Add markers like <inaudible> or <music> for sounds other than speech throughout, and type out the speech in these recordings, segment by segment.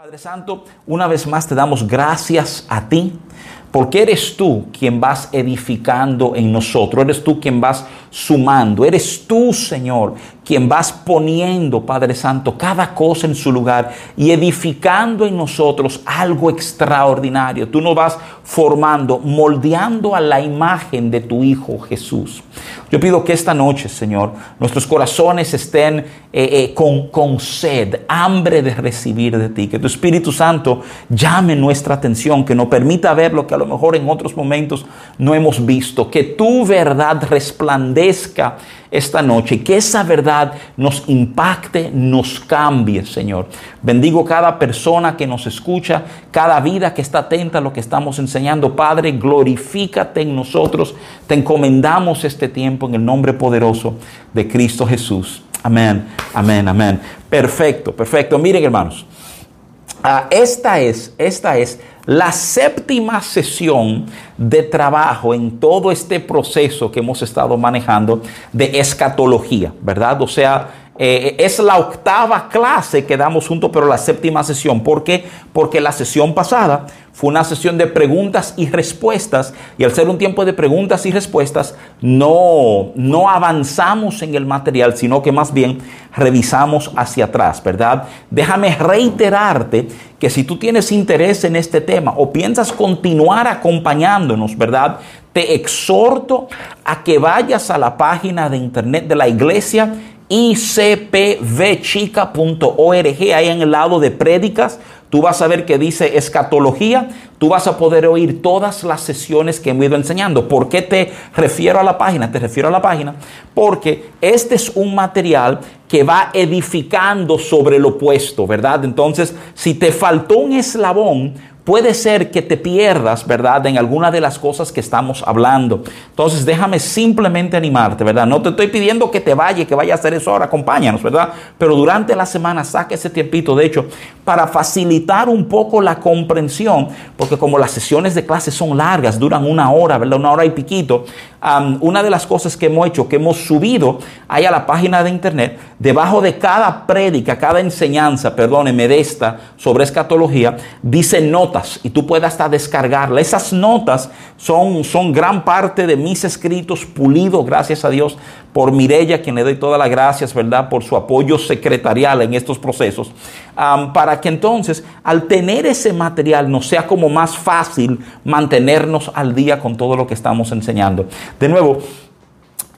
Padre Santo, una vez más te damos gracias a ti, porque eres tú quien vas edificando en nosotros, eres tú quien vas sumando, eres tú, Señor, quien vas poniendo, Padre Santo, cada cosa en su lugar y edificando en nosotros algo extraordinario. Tú nos vas formando, moldeando a la imagen de tu Hijo Jesús. Yo pido que esta noche, Señor, nuestros corazones estén eh, eh, con, con sed, hambre de recibir de ti. Que tu Espíritu Santo llame nuestra atención, que nos permita ver lo que lo mejor en otros momentos no hemos visto. Que tu verdad resplandezca esta noche y que esa verdad nos impacte, nos cambie, Señor. Bendigo cada persona que nos escucha, cada vida que está atenta a lo que estamos enseñando. Padre, glorifícate en nosotros. Te encomendamos este tiempo en el nombre poderoso de Cristo Jesús. Amén, amén, amén. Perfecto, perfecto. Miren, hermanos. Ah, esta es, esta es la séptima sesión de trabajo en todo este proceso que hemos estado manejando de escatología, ¿verdad? O sea, eh, es la octava clase que damos juntos, pero la séptima sesión. ¿Por qué? Porque la sesión pasada fue una sesión de preguntas y respuestas y al ser un tiempo de preguntas y respuestas no, no avanzamos en el material, sino que más bien revisamos hacia atrás, ¿verdad? Déjame reiterarte que si tú tienes interés en este tema o piensas continuar acompañándonos, ¿verdad? Te exhorto a que vayas a la página de internet de la iglesia icpvchica.org, ahí en el lado de prédicas Tú vas a ver que dice escatología, tú vas a poder oír todas las sesiones que hemos ido enseñando. ¿Por qué te refiero a la página? Te refiero a la página porque este es un material que va edificando sobre lo opuesto, ¿verdad? Entonces, si te faltó un eslabón, puede ser que te pierdas, ¿verdad? En alguna de las cosas que estamos hablando. Entonces, déjame simplemente animarte, ¿verdad? No te estoy pidiendo que te vaya, que vaya a hacer eso ahora, acompáñanos, ¿verdad? Pero durante la semana saque ese tiempito, de hecho, para facilitar un poco la comprensión, porque como las sesiones de clase son largas, duran una hora, ¿verdad? Una hora y piquito. una de las cosas que hemos hecho, que hemos subido ahí a la página de internet, debajo de cada prédica, cada enseñanza, perdóneme, de esta sobre escatología, dice y tú puedes hasta descargarla. Esas notas son, son gran parte de mis escritos pulidos, gracias a Dios, por Mirella, quien le doy todas las gracias, ¿verdad?, por su apoyo secretarial en estos procesos, para que entonces, al tener ese material, nos sea como más fácil mantenernos al día con todo lo que estamos enseñando. De nuevo,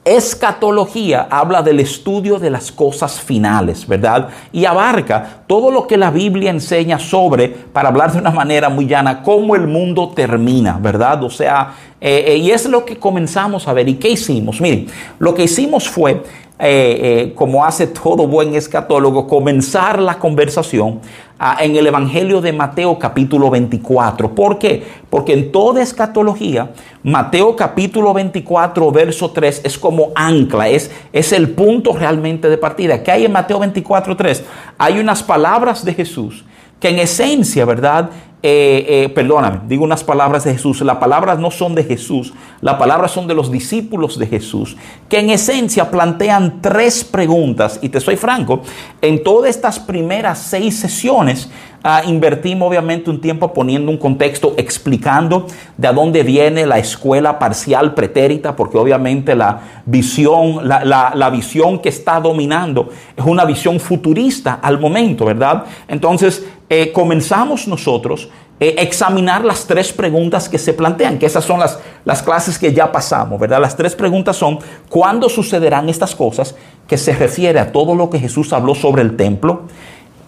Escatología habla del estudio de las cosas finales, ¿verdad? Y abarca todo lo que la Biblia enseña sobre, para hablar de una manera muy llana, cómo el mundo termina, ¿verdad? O sea, eh, eh, y es lo que comenzamos a ver. ¿Y qué hicimos? Miren, lo que hicimos fue eh, eh, como hace todo buen escatólogo, comenzar la conversación ah, en el Evangelio de Mateo capítulo 24. ¿Por qué? Porque en toda escatología, Mateo capítulo 24, verso 3 es como ancla, es, es el punto realmente de partida. ¿Qué hay en Mateo 24, 3? Hay unas palabras de Jesús que en esencia, ¿verdad? Eh, eh, perdóname, digo unas palabras de Jesús. Las palabras no son de Jesús, las palabras son de los discípulos de Jesús, que en esencia plantean tres preguntas. Y te soy franco, en todas estas primeras seis sesiones ah, invertimos obviamente un tiempo poniendo un contexto, explicando de dónde viene la escuela parcial pretérita, porque obviamente la visión, la visión que está dominando es una visión futurista al momento, ¿verdad? Entonces, eh, comenzamos nosotros eh, examinar las tres preguntas que se plantean, que esas son las, las clases que ya pasamos, ¿verdad? Las tres preguntas son, ¿cuándo sucederán estas cosas? Que se refiere a todo lo que Jesús habló sobre el templo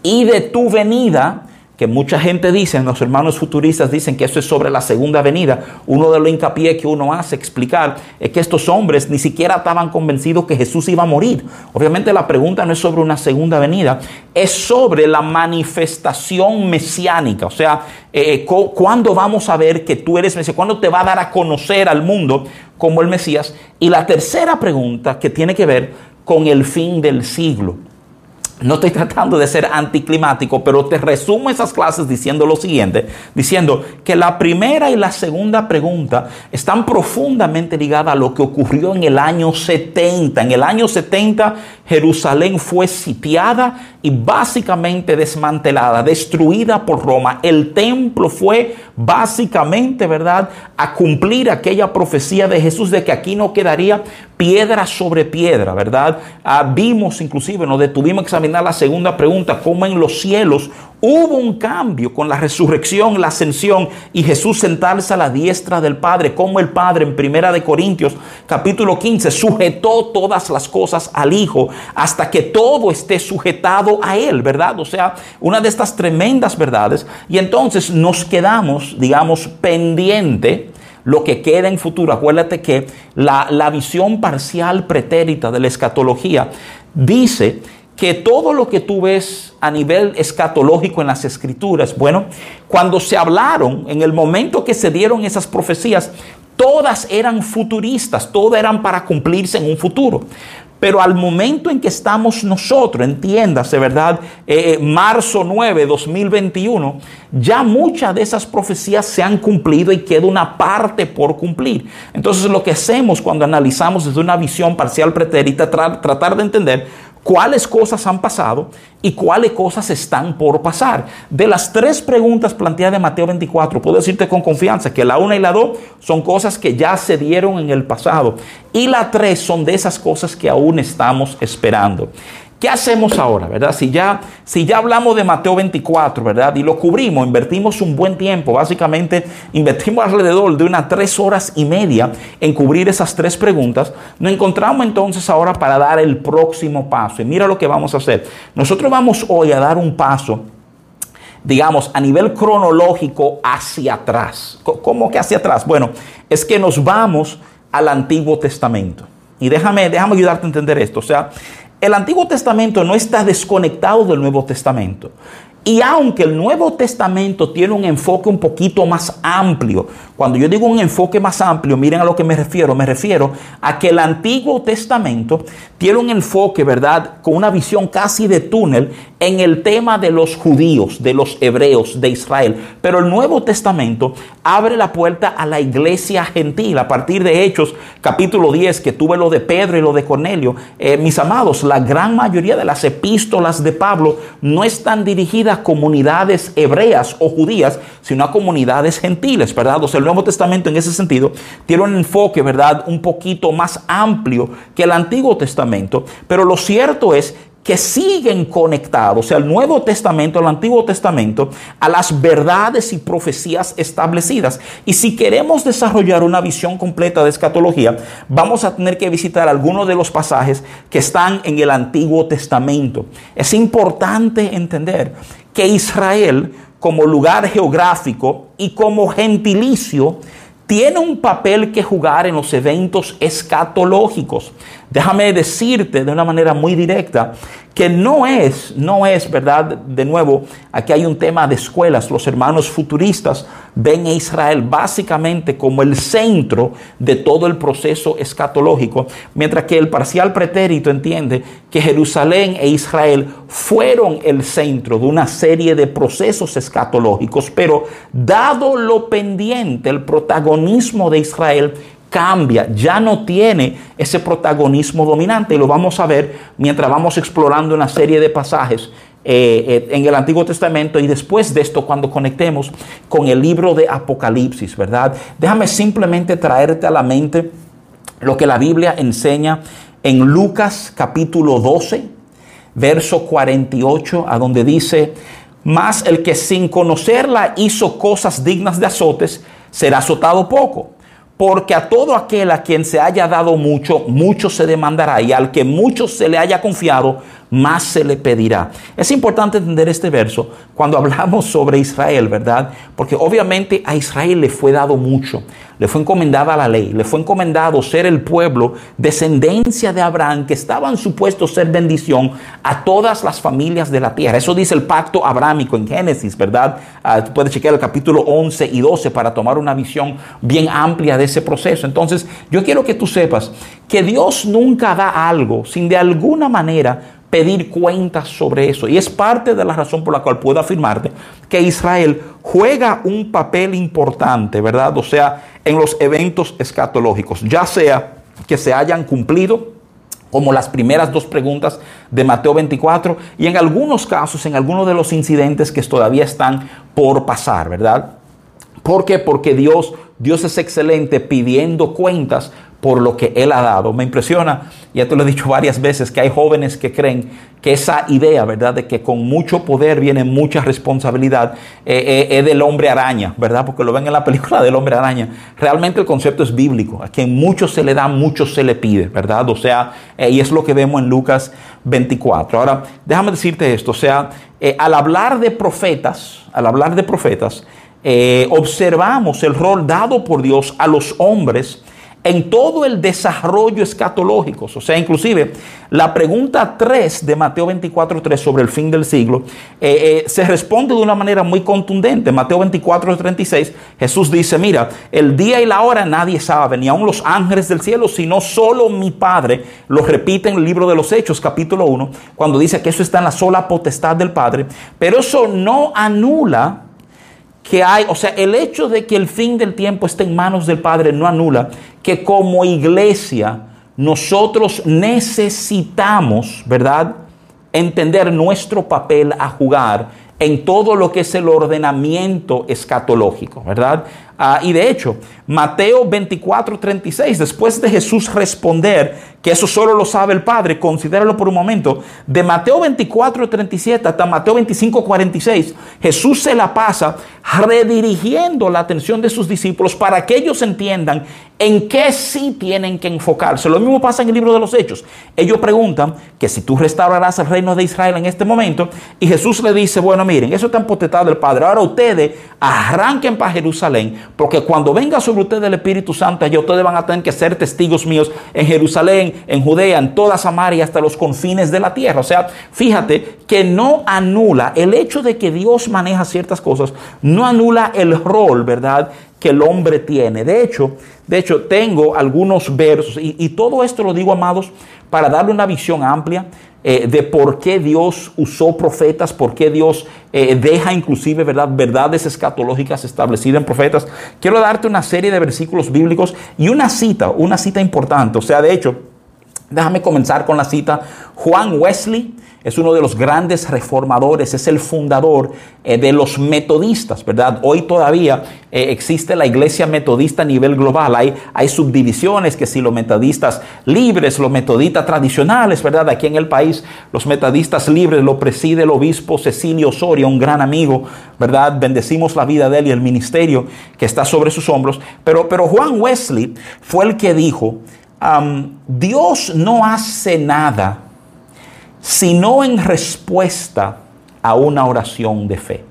y de tu venida que mucha gente dice, los hermanos futuristas dicen que eso es sobre la segunda venida. Uno de los hincapié que uno hace explicar es que estos hombres ni siquiera estaban convencidos que Jesús iba a morir. Obviamente la pregunta no es sobre una segunda venida, es sobre la manifestación mesiánica. O sea, eh, eh, ¿cuándo vamos a ver que tú eres Mesías? ¿Cuándo te va a dar a conocer al mundo como el Mesías? Y la tercera pregunta que tiene que ver con el fin del siglo. No estoy tratando de ser anticlimático, pero te resumo esas clases diciendo lo siguiente, diciendo que la primera y la segunda pregunta están profundamente ligadas a lo que ocurrió en el año 70. En el año 70 Jerusalén fue sitiada y básicamente desmantelada, destruida por Roma. El templo fue básicamente, ¿verdad?, a cumplir aquella profecía de Jesús de que aquí no quedaría piedra sobre piedra, ¿verdad? Ah, vimos inclusive, nos detuvimos a la segunda pregunta, cómo en los cielos hubo un cambio con la resurrección, la ascensión y Jesús sentarse a la diestra del Padre, como el Padre en Primera de Corintios capítulo 15 sujetó todas las cosas al Hijo hasta que todo esté sujetado a Él, ¿verdad? O sea, una de estas tremendas verdades y entonces nos quedamos, digamos, pendiente lo que queda en futuro. Acuérdate que la, la visión parcial pretérita de la escatología dice que todo lo que tú ves a nivel escatológico en las escrituras, bueno, cuando se hablaron, en el momento que se dieron esas profecías, todas eran futuristas, todas eran para cumplirse en un futuro. Pero al momento en que estamos nosotros, entiéndase, ¿verdad? Eh, eh, marzo 9, 2021, ya muchas de esas profecías se han cumplido y queda una parte por cumplir. Entonces lo que hacemos cuando analizamos desde una visión parcial pretérita, tratar de entender cuáles cosas han pasado y cuáles cosas están por pasar. De las tres preguntas planteadas en Mateo 24, puedo decirte con confianza que la una y la dos son cosas que ya se dieron en el pasado y la tres son de esas cosas que aún estamos esperando. ¿Qué hacemos ahora, verdad? Si ya, si ya hablamos de Mateo 24, ¿verdad? Y lo cubrimos, invertimos un buen tiempo, básicamente invertimos alrededor de unas tres horas y media en cubrir esas tres preguntas, nos encontramos entonces ahora para dar el próximo paso. Y mira lo que vamos a hacer. Nosotros vamos hoy a dar un paso digamos, a nivel cronológico hacia atrás. ¿Cómo que hacia atrás? Bueno, es que nos vamos al Antiguo Testamento. Y déjame, déjame ayudarte a entender esto. O sea, el Antiguo Testamento no está desconectado del Nuevo Testamento. Y aunque el Nuevo Testamento tiene un enfoque un poquito más amplio, cuando yo digo un enfoque más amplio, miren a lo que me refiero, me refiero a que el Antiguo Testamento tiene un enfoque, ¿verdad?, con una visión casi de túnel en el tema de los judíos, de los hebreos, de Israel. Pero el Nuevo Testamento abre la puerta a la iglesia gentil. A partir de Hechos, capítulo 10, que tuve lo de Pedro y lo de Cornelio, eh, mis amados, la gran mayoría de las epístolas de Pablo no están dirigidas comunidades hebreas o judías, sino a comunidades gentiles, ¿verdad? O sea, el Nuevo Testamento en ese sentido tiene un enfoque, ¿verdad? Un poquito más amplio que el Antiguo Testamento, pero lo cierto es que siguen conectados, o sea, el Nuevo Testamento, el Antiguo Testamento, a las verdades y profecías establecidas. Y si queremos desarrollar una visión completa de escatología, vamos a tener que visitar algunos de los pasajes que están en el Antiguo Testamento. Es importante entender que Israel, como lugar geográfico y como gentilicio, tiene un papel que jugar en los eventos escatológicos. Déjame decirte de una manera muy directa que no es, no es, ¿verdad? De nuevo, aquí hay un tema de escuelas. Los hermanos futuristas ven a Israel básicamente como el centro de todo el proceso escatológico, mientras que el parcial pretérito entiende que Jerusalén e Israel fueron el centro de una serie de procesos escatológicos, pero dado lo pendiente, el protagonismo de Israel, cambia, ya no tiene ese protagonismo dominante y lo vamos a ver mientras vamos explorando una serie de pasajes eh, eh, en el Antiguo Testamento y después de esto cuando conectemos con el libro de Apocalipsis, ¿verdad? Déjame simplemente traerte a la mente lo que la Biblia enseña en Lucas capítulo 12, verso 48, a donde dice, más el que sin conocerla hizo cosas dignas de azotes, será azotado poco. Porque a todo aquel a quien se haya dado mucho, mucho se demandará, y al que mucho se le haya confiado, más se le pedirá. Es importante entender este verso cuando <laughs> hablamos sobre Israel, ¿verdad? Porque obviamente a Israel le fue dado mucho, le fue encomendada la ley, le fue encomendado ser el pueblo, descendencia de Abraham, que estaban supuestos ser bendición a todas las familias de la tierra. Eso dice el pacto abrámico en Génesis, ¿verdad? Uh, puedes chequear el capítulo 11 y 12 para tomar una visión bien amplia de ese proceso. Entonces, yo quiero que tú sepas que Dios nunca da algo sin de alguna manera pedir cuentas sobre eso. Y es parte de la razón por la cual puedo afirmarte que Israel juega un papel importante, ¿verdad? O sea, en los eventos escatológicos, ya sea que se hayan cumplido como las primeras dos preguntas de Mateo 24 y en algunos casos, en algunos de los incidentes que todavía están por pasar, ¿verdad? ¿Por qué? Porque Dios, Dios es excelente pidiendo cuentas por lo que Él ha dado. Me impresiona, ya te lo he dicho varias veces, que hay jóvenes que creen que esa idea, ¿verdad?, de que con mucho poder viene mucha responsabilidad, eh, eh, es del hombre araña, ¿verdad? Porque lo ven en la película del hombre araña. Realmente el concepto es bíblico. A quien mucho se le da, mucho se le pide, ¿verdad? O sea, eh, y es lo que vemos en Lucas 24. Ahora, déjame decirte esto, o sea, al hablar de profetas, al hablar de profetas, observamos el rol dado por Dios a los hombres, en todo el desarrollo escatológico. O sea, inclusive la pregunta 3 de Mateo 24.3 sobre el fin del siglo eh, eh, se responde de una manera muy contundente. Mateo 24.36 Jesús dice, mira, el día y la hora nadie sabe, ni aun los ángeles del cielo, sino solo mi Padre. Lo repite en el libro de los Hechos, capítulo 1, cuando dice que eso está en la sola potestad del Padre. Pero eso no anula que hay, o sea, el hecho de que el fin del tiempo esté en manos del Padre no anula que como iglesia nosotros necesitamos, ¿verdad? Entender nuestro papel a jugar en todo lo que es el ordenamiento escatológico, ¿verdad? Ah, y de hecho, Mateo 24, 36, después de Jesús responder que eso solo lo sabe el Padre, considéralo por un momento, de Mateo 24, 37 hasta Mateo 25, 46, Jesús se la pasa redirigiendo la atención de sus discípulos para que ellos entiendan en qué sí tienen que enfocarse. Lo mismo pasa en el libro de los Hechos. Ellos preguntan que si tú restaurarás el reino de Israel en este momento, y Jesús le dice, bueno, miren, eso está en potestad del Padre. Ahora ustedes arranquen para Jerusalén, porque cuando venga sobre ustedes el Espíritu Santo, ustedes van a tener que ser testigos míos en Jerusalén, en Judea, en toda Samaria, hasta los confines de la tierra. O sea, fíjate que no anula el hecho de que Dios maneja ciertas cosas, no anula el rol, ¿verdad? que el hombre tiene. De hecho, de hecho, tengo algunos versos, y, todo esto lo digo, amados, para darle una visión amplia eh, de por qué Dios usó profetas, por qué Dios eh, deja inclusive ¿verdad? verdades escatológicas establecidas en profetas. Quiero darte una serie de versículos bíblicos y una cita, una cita importante. O sea, de hecho, déjame comenzar con la cita. Juan Wesley, es uno de los grandes reformadores, es el fundador eh, de los metodistas, ¿verdad? Hoy todavía eh, existe la iglesia metodista a nivel global, hay, hay subdivisiones, que si los metodistas libres, los metodistas tradicionales, ¿verdad? Aquí en el país, los metodistas libres lo preside el obispo Cecilio Osorio, un gran amigo, ¿verdad? Bendecimos la vida de él y el ministerio que está sobre sus hombros, pero, pero Juan Wesley fue el que dijo, Dios no hace nada sino en respuesta a una oración de fe.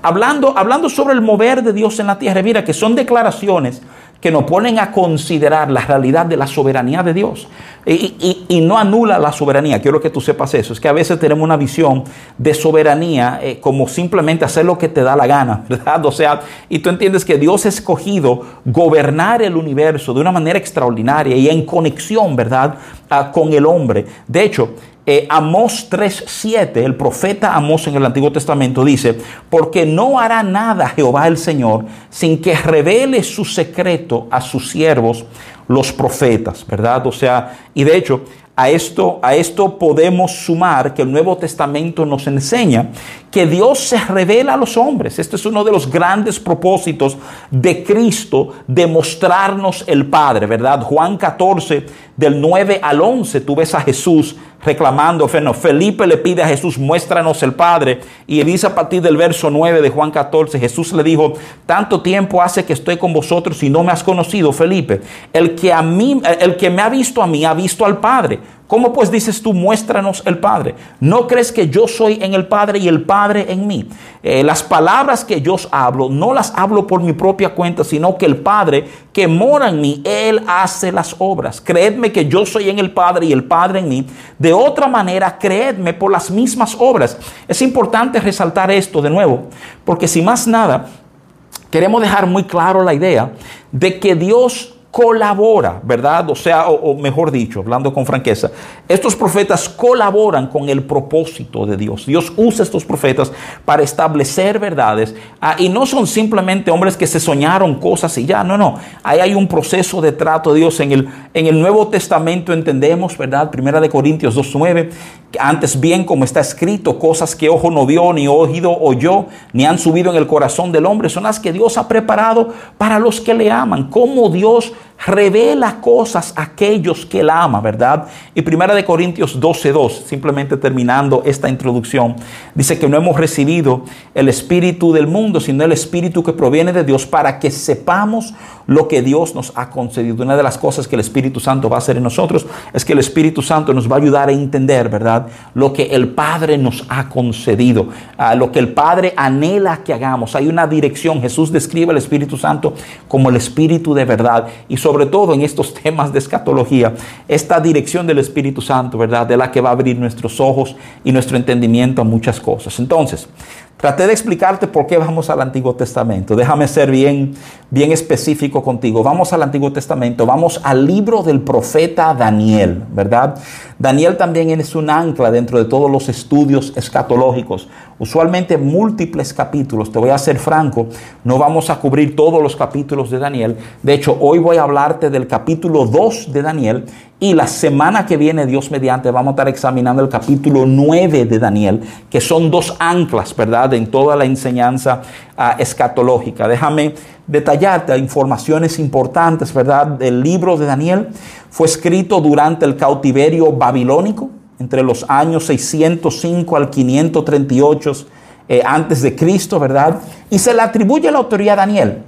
Hablando, hablando sobre el mover de Dios en la tierra, mira que son declaraciones que nos ponen a considerar la realidad de la soberanía de Dios. Y, no anula la soberanía, quiero que tú sepas eso, es que a veces tenemos una visión de soberanía eh, como simplemente hacer lo que te da la gana, <laughs> ¿verdad? O sea, y tú entiendes que Dios ha escogido gobernar el universo de una manera extraordinaria y en conexión, ¿verdad? Ah, con el hombre. De hecho, eh, Amós 3:7, el profeta Amós en el Antiguo Testamento dice, porque no hará nada Jehová el Señor sin que revele su secreto a sus siervos, los profetas, ¿verdad? O sea, y de hecho, a esto, a esto podemos sumar que el Nuevo Testamento nos enseña que Dios se revela a los hombres. Este es uno de los grandes propósitos de Cristo, de mostrarnos el Padre, ¿verdad? Juan 14, del 9 al 11, tú ves a Jesús reclamando, Felipe le pide a Jesús, muéstranos el Padre. Y dice a partir del verso 9 de Juan 14, Jesús le dijo, tanto tiempo hace que estoy con vosotros y no me has conocido, Felipe. El que a mí, el que me ha visto a mí, ha visto al Padre. ¿Cómo pues dices tú, muéstranos el Padre? ¿No crees que yo soy en el Padre y el Padre en mí? Eh, las palabras que yo hablo, no las hablo por mi propia cuenta, sino que el Padre que mora en mí, Él hace las obras. Creedme que yo soy en el Padre y el Padre en mí. De otra manera, creedme por las mismas obras. Es importante resaltar esto de nuevo, porque si más nada, queremos dejar muy claro la idea de que Dios colabora, ¿verdad? O sea, o, mejor dicho, hablando con franqueza, estos profetas colaboran con el propósito de Dios. Dios usa estos profetas para establecer verdades ah, y no son simplemente hombres que se soñaron cosas y ya, no, no. Ahí hay un proceso de trato de Dios. En el, en el Nuevo Testamento entendemos, ¿verdad? Primera de Corintios 2.9, antes bien como está escrito, cosas que ojo no vio, ni oído oyó, ni han subido en el corazón del hombre, son las que Dios ha preparado para los que le aman. Como Dios revela cosas a aquellos que él ama, ¿verdad? Y primera de Corintios 12:2, simplemente terminando esta introducción, dice que no hemos recibido el espíritu del mundo, sino el espíritu que proviene de Dios para que sepamos lo que Dios nos ha concedido. Una de las cosas que el Espíritu Santo va a hacer en nosotros es que el Espíritu Santo nos va a ayudar a entender, ¿verdad? Lo que el Padre nos ha concedido, a lo que el Padre anhela que hagamos. Hay una dirección. Jesús describe al Espíritu Santo como el Espíritu de verdad y sobre todo en estos temas de escatología, esta dirección del Espíritu Santo, ¿verdad? De la que va a abrir nuestros ojos y nuestro entendimiento a muchas cosas. Entonces, Traté de explicarte por qué vamos al Antiguo Testamento. Déjame ser bien, bien específico contigo. Vamos al Antiguo Testamento, vamos al libro del profeta Daniel, ¿verdad? Daniel también es un ancla dentro de todos los estudios escatológicos. Usualmente múltiples capítulos. Te voy a ser franco, no vamos a cubrir todos los capítulos de Daniel. De hecho, hoy voy a hablarte del capítulo 2 de Daniel y la semana que viene, Dios mediante, vamos a estar examinando el capítulo 9 de Daniel, que son dos anclas, ¿verdad?, en toda la enseñanza ah, escatológica. Déjame detallarte informaciones importantes, ¿verdad? del libro de Daniel fue escrito durante el cautiverio babilónico, entre los años 605 al 538 eh, antes de Cristo, ¿verdad? Y se le atribuye la autoría a Daniel.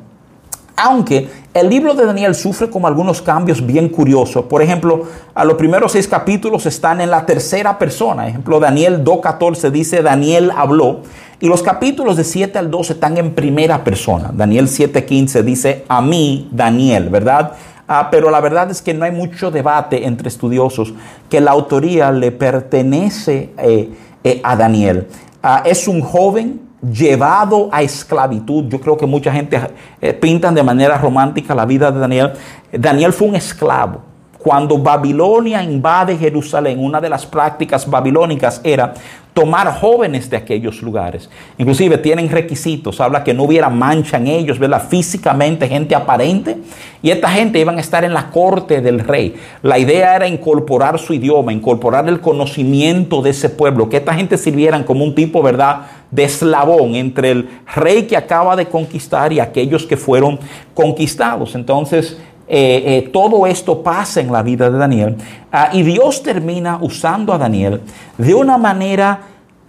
Aunque el libro de Daniel sufre como algunos cambios bien curiosos. Por ejemplo, a los primeros seis capítulos están en la tercera persona. Ejemplo, Daniel 2.14 dice Daniel habló. Y los capítulos de 7 al 12 están en primera persona. Daniel 7.15 dice a mí, Daniel, ¿verdad? Ah, pero la verdad es que no hay mucho debate entre estudiosos que la autoría le pertenece eh, eh, a Daniel. Ah, es un joven llevado a esclavitud. Yo creo que mucha gente eh, pintan de manera romántica la vida de Daniel. Daniel fue un esclavo. Cuando Babilonia invade Jerusalén, una de las prácticas babilónicas era tomar jóvenes de aquellos lugares. Inclusive tienen requisitos, habla que no hubiera mancha en ellos, ¿verdad? Físicamente, gente aparente. Y esta gente iban a estar en la corte del rey. La idea era incorporar su idioma, incorporar el conocimiento de ese pueblo, que esta gente sirvieran como un tipo, ¿verdad?, de eslabón entre el rey que acaba de conquistar y aquellos que fueron conquistados. Entonces, eh, eh, todo esto pasa en la vida de Daniel ah, y Dios termina usando a Daniel de una manera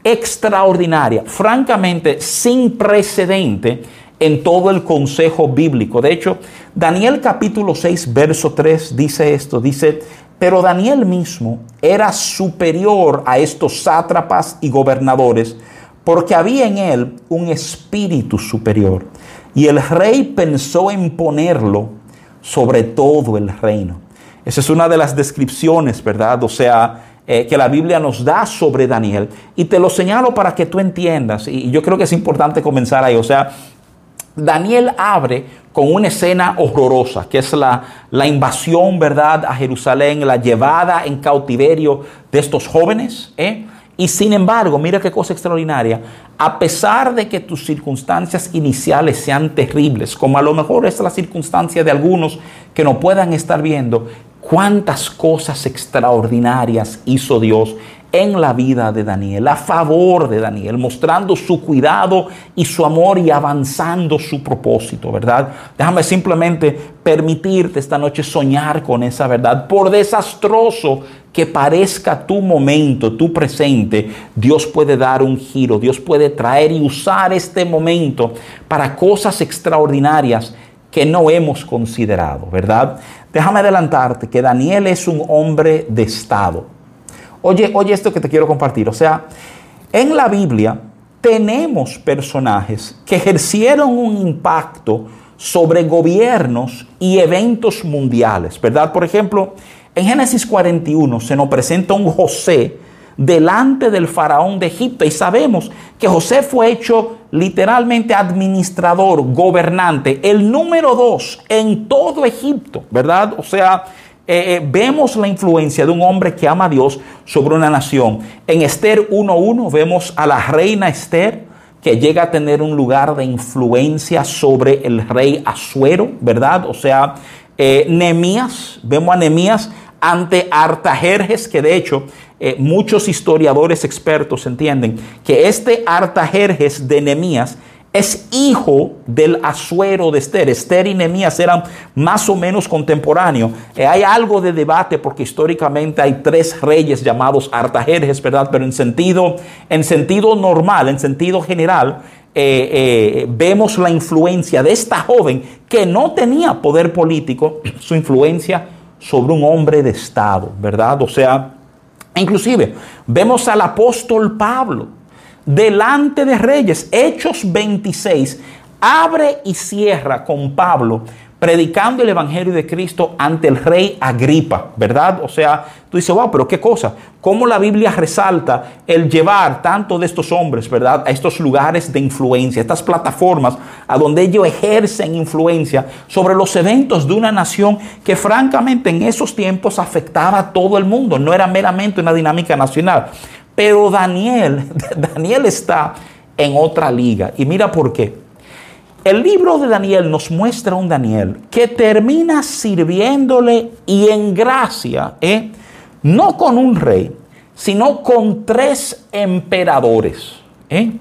extraordinaria, francamente sin precedente en todo el consejo bíblico. De hecho, Daniel capítulo 6, verso 3 dice esto, dice, pero Daniel mismo era superior a estos sátrapas y gobernadores porque había en él un espíritu superior. Y el rey pensó en ponerlo sobre todo el reino. Esa es una de las descripciones, ¿verdad? O sea, eh, que la Biblia nos da sobre Daniel. Y te lo señalo para que tú entiendas. Y yo creo que es importante comenzar ahí. O sea, Daniel abre con una escena horrorosa, que es la, la, invasión, ¿verdad?, a Jerusalén, la llevada en cautiverio de estos jóvenes. ¿eh? Y sin embargo, mira qué cosa extraordinaria, a pesar de que tus circunstancias iniciales sean terribles, como a lo mejor es la circunstancia de algunos que no puedan estar viendo, cuántas cosas extraordinarias hizo Dios en la vida de Daniel, a favor de Daniel, mostrando su cuidado y su amor y avanzando su propósito, ¿verdad? Déjame simplemente permitirte esta noche soñar con esa verdad. Por desastroso que parezca tu momento, tu presente, Dios puede dar un giro, Dios puede traer y usar este momento para cosas extraordinarias que no hemos considerado, ¿verdad? Déjame adelantarte que Daniel es un hombre de Estado. Oye, oye esto que te quiero compartir. O sea, en la Biblia tenemos personajes que ejercieron un impacto sobre gobiernos y eventos mundiales, ¿verdad? Por ejemplo, en Génesis 41 se nos presenta un José delante del faraón de Egipto. Y sabemos que José fue hecho literalmente administrador, gobernante, el número dos en todo Egipto, ¿verdad? O sea, eh, eh, vemos la influencia de un hombre que ama a Dios sobre una nación. En Esther 1.1 vemos a la reina Esther que llega a tener un lugar de influencia sobre el rey Asuero, ¿verdad? O sea, eh, Nemías, vemos a Nemías ante Artajerjes, que de hecho eh, muchos historiadores expertos entienden que este Artajerjes de Nemías es hijo del Asuero de Esther. Esther y Nemías eran más o menos contemporáneos. Eh, hay algo de debate porque históricamente hay tres reyes llamados Artajerjes, ¿verdad? Pero en sentido, en sentido normal, en sentido general, eh, vemos la influencia de esta joven que no tenía poder político, su influencia sobre un hombre de Estado, ¿verdad? O sea, inclusive vemos al apóstol Pablo delante de reyes. Hechos 26 abre y cierra con Pablo predicando el Evangelio de Cristo ante el rey Agripa, ¿verdad? O sea, tú dices, wow, pero qué cosa, cómo la Biblia resalta el llevar tanto de estos hombres, ¿verdad? A estos lugares de influencia, estas plataformas a donde ellos ejercen influencia sobre los eventos de una nación que francamente en esos tiempos afectaba a todo el mundo, no era meramente una dinámica nacional. Pero Daniel, <laughs> Daniel está en otra liga. Y mira por qué. El libro de Daniel nos muestra un Daniel que termina sirviéndole y en gracia, ¿eh? no con un rey, sino con tres emperadores. ¿eh?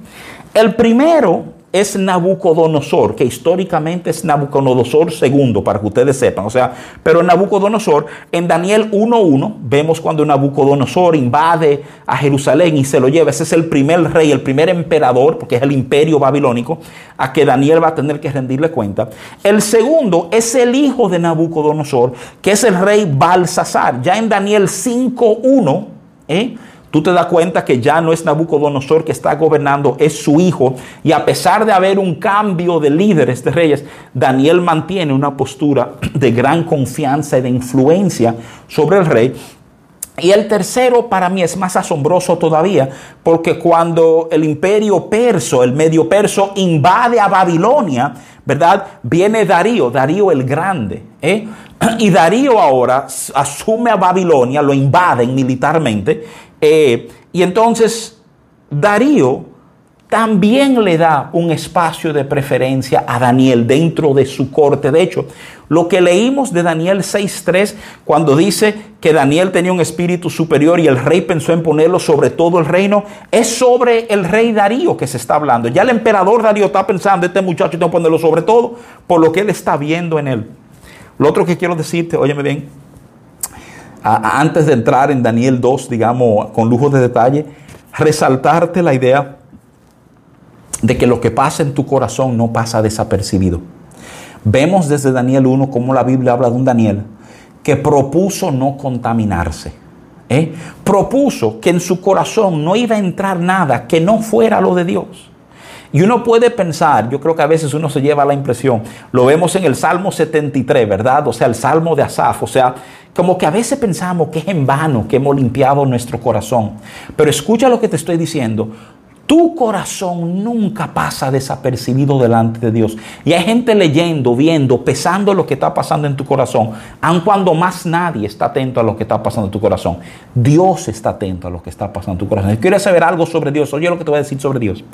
El primero es Nabucodonosor, que históricamente es Nabucodonosor II, para que ustedes sepan. O sea, pero Nabucodonosor, en Daniel 1.1, vemos cuando Nabucodonosor invade a Jerusalén y se lo lleva. Ese es el primer rey, el primer emperador, porque es el imperio babilónico, a que Daniel va a tener que rendirle cuenta. El segundo es el hijo de Nabucodonosor, que es el rey Balsasar. Ya en Daniel 5.1, ¿eh? Tú te das cuenta que ya no es Nabucodonosor que está gobernando, es su hijo. Y a pesar de haber un cambio de líderes de reyes, Daniel mantiene una postura <clears throat> de gran confianza y de influencia sobre el rey. Y el tercero para mí es más asombroso todavía, porque cuando el imperio perso, el medio perso, invade a Babilonia, ¿verdad? Viene Darío, Darío el Grande. ¿eh? <clears throat> Y Darío ahora asume a Babilonia, lo invaden militarmente eh, y entonces Darío también le da un espacio de preferencia a Daniel dentro de su corte. De hecho, lo que leímos de Daniel 6.3, cuando dice que Daniel tenía un espíritu superior y el rey pensó en ponerlo sobre todo el reino, es sobre el rey Darío que se está hablando. Ya el emperador Darío está pensando, este muchacho tengo que ponerlo sobre todo por lo que él está viendo en él. Lo otro que quiero decirte, óyeme bien, antes de entrar en Daniel 2, digamos, con lujo de detalle, resaltarte la idea de que lo que pasa en tu corazón no pasa desapercibido. Vemos desde Daniel 1 cómo la Biblia habla de un Daniel que propuso no contaminarse. ¿eh? Propuso que en su corazón no iba a entrar nada que no fuera lo de Dios. Y uno puede pensar, yo creo que a veces uno se lleva la impresión, lo vemos en el Salmo 73, ¿verdad? O sea, el Salmo de Asaf, o sea, como que a veces pensamos que es en vano que hemos limpiado nuestro corazón. Pero escucha lo que te estoy diciendo. Tu corazón nunca pasa desapercibido delante de Dios. Y hay gente leyendo, viendo, pesando lo que está pasando en tu corazón, aun cuando más nadie está atento a lo que está pasando en tu corazón. Dios está atento a lo que está pasando en tu corazón. Si quieres saber algo sobre Dios, oye lo que te voy a decir sobre Dios.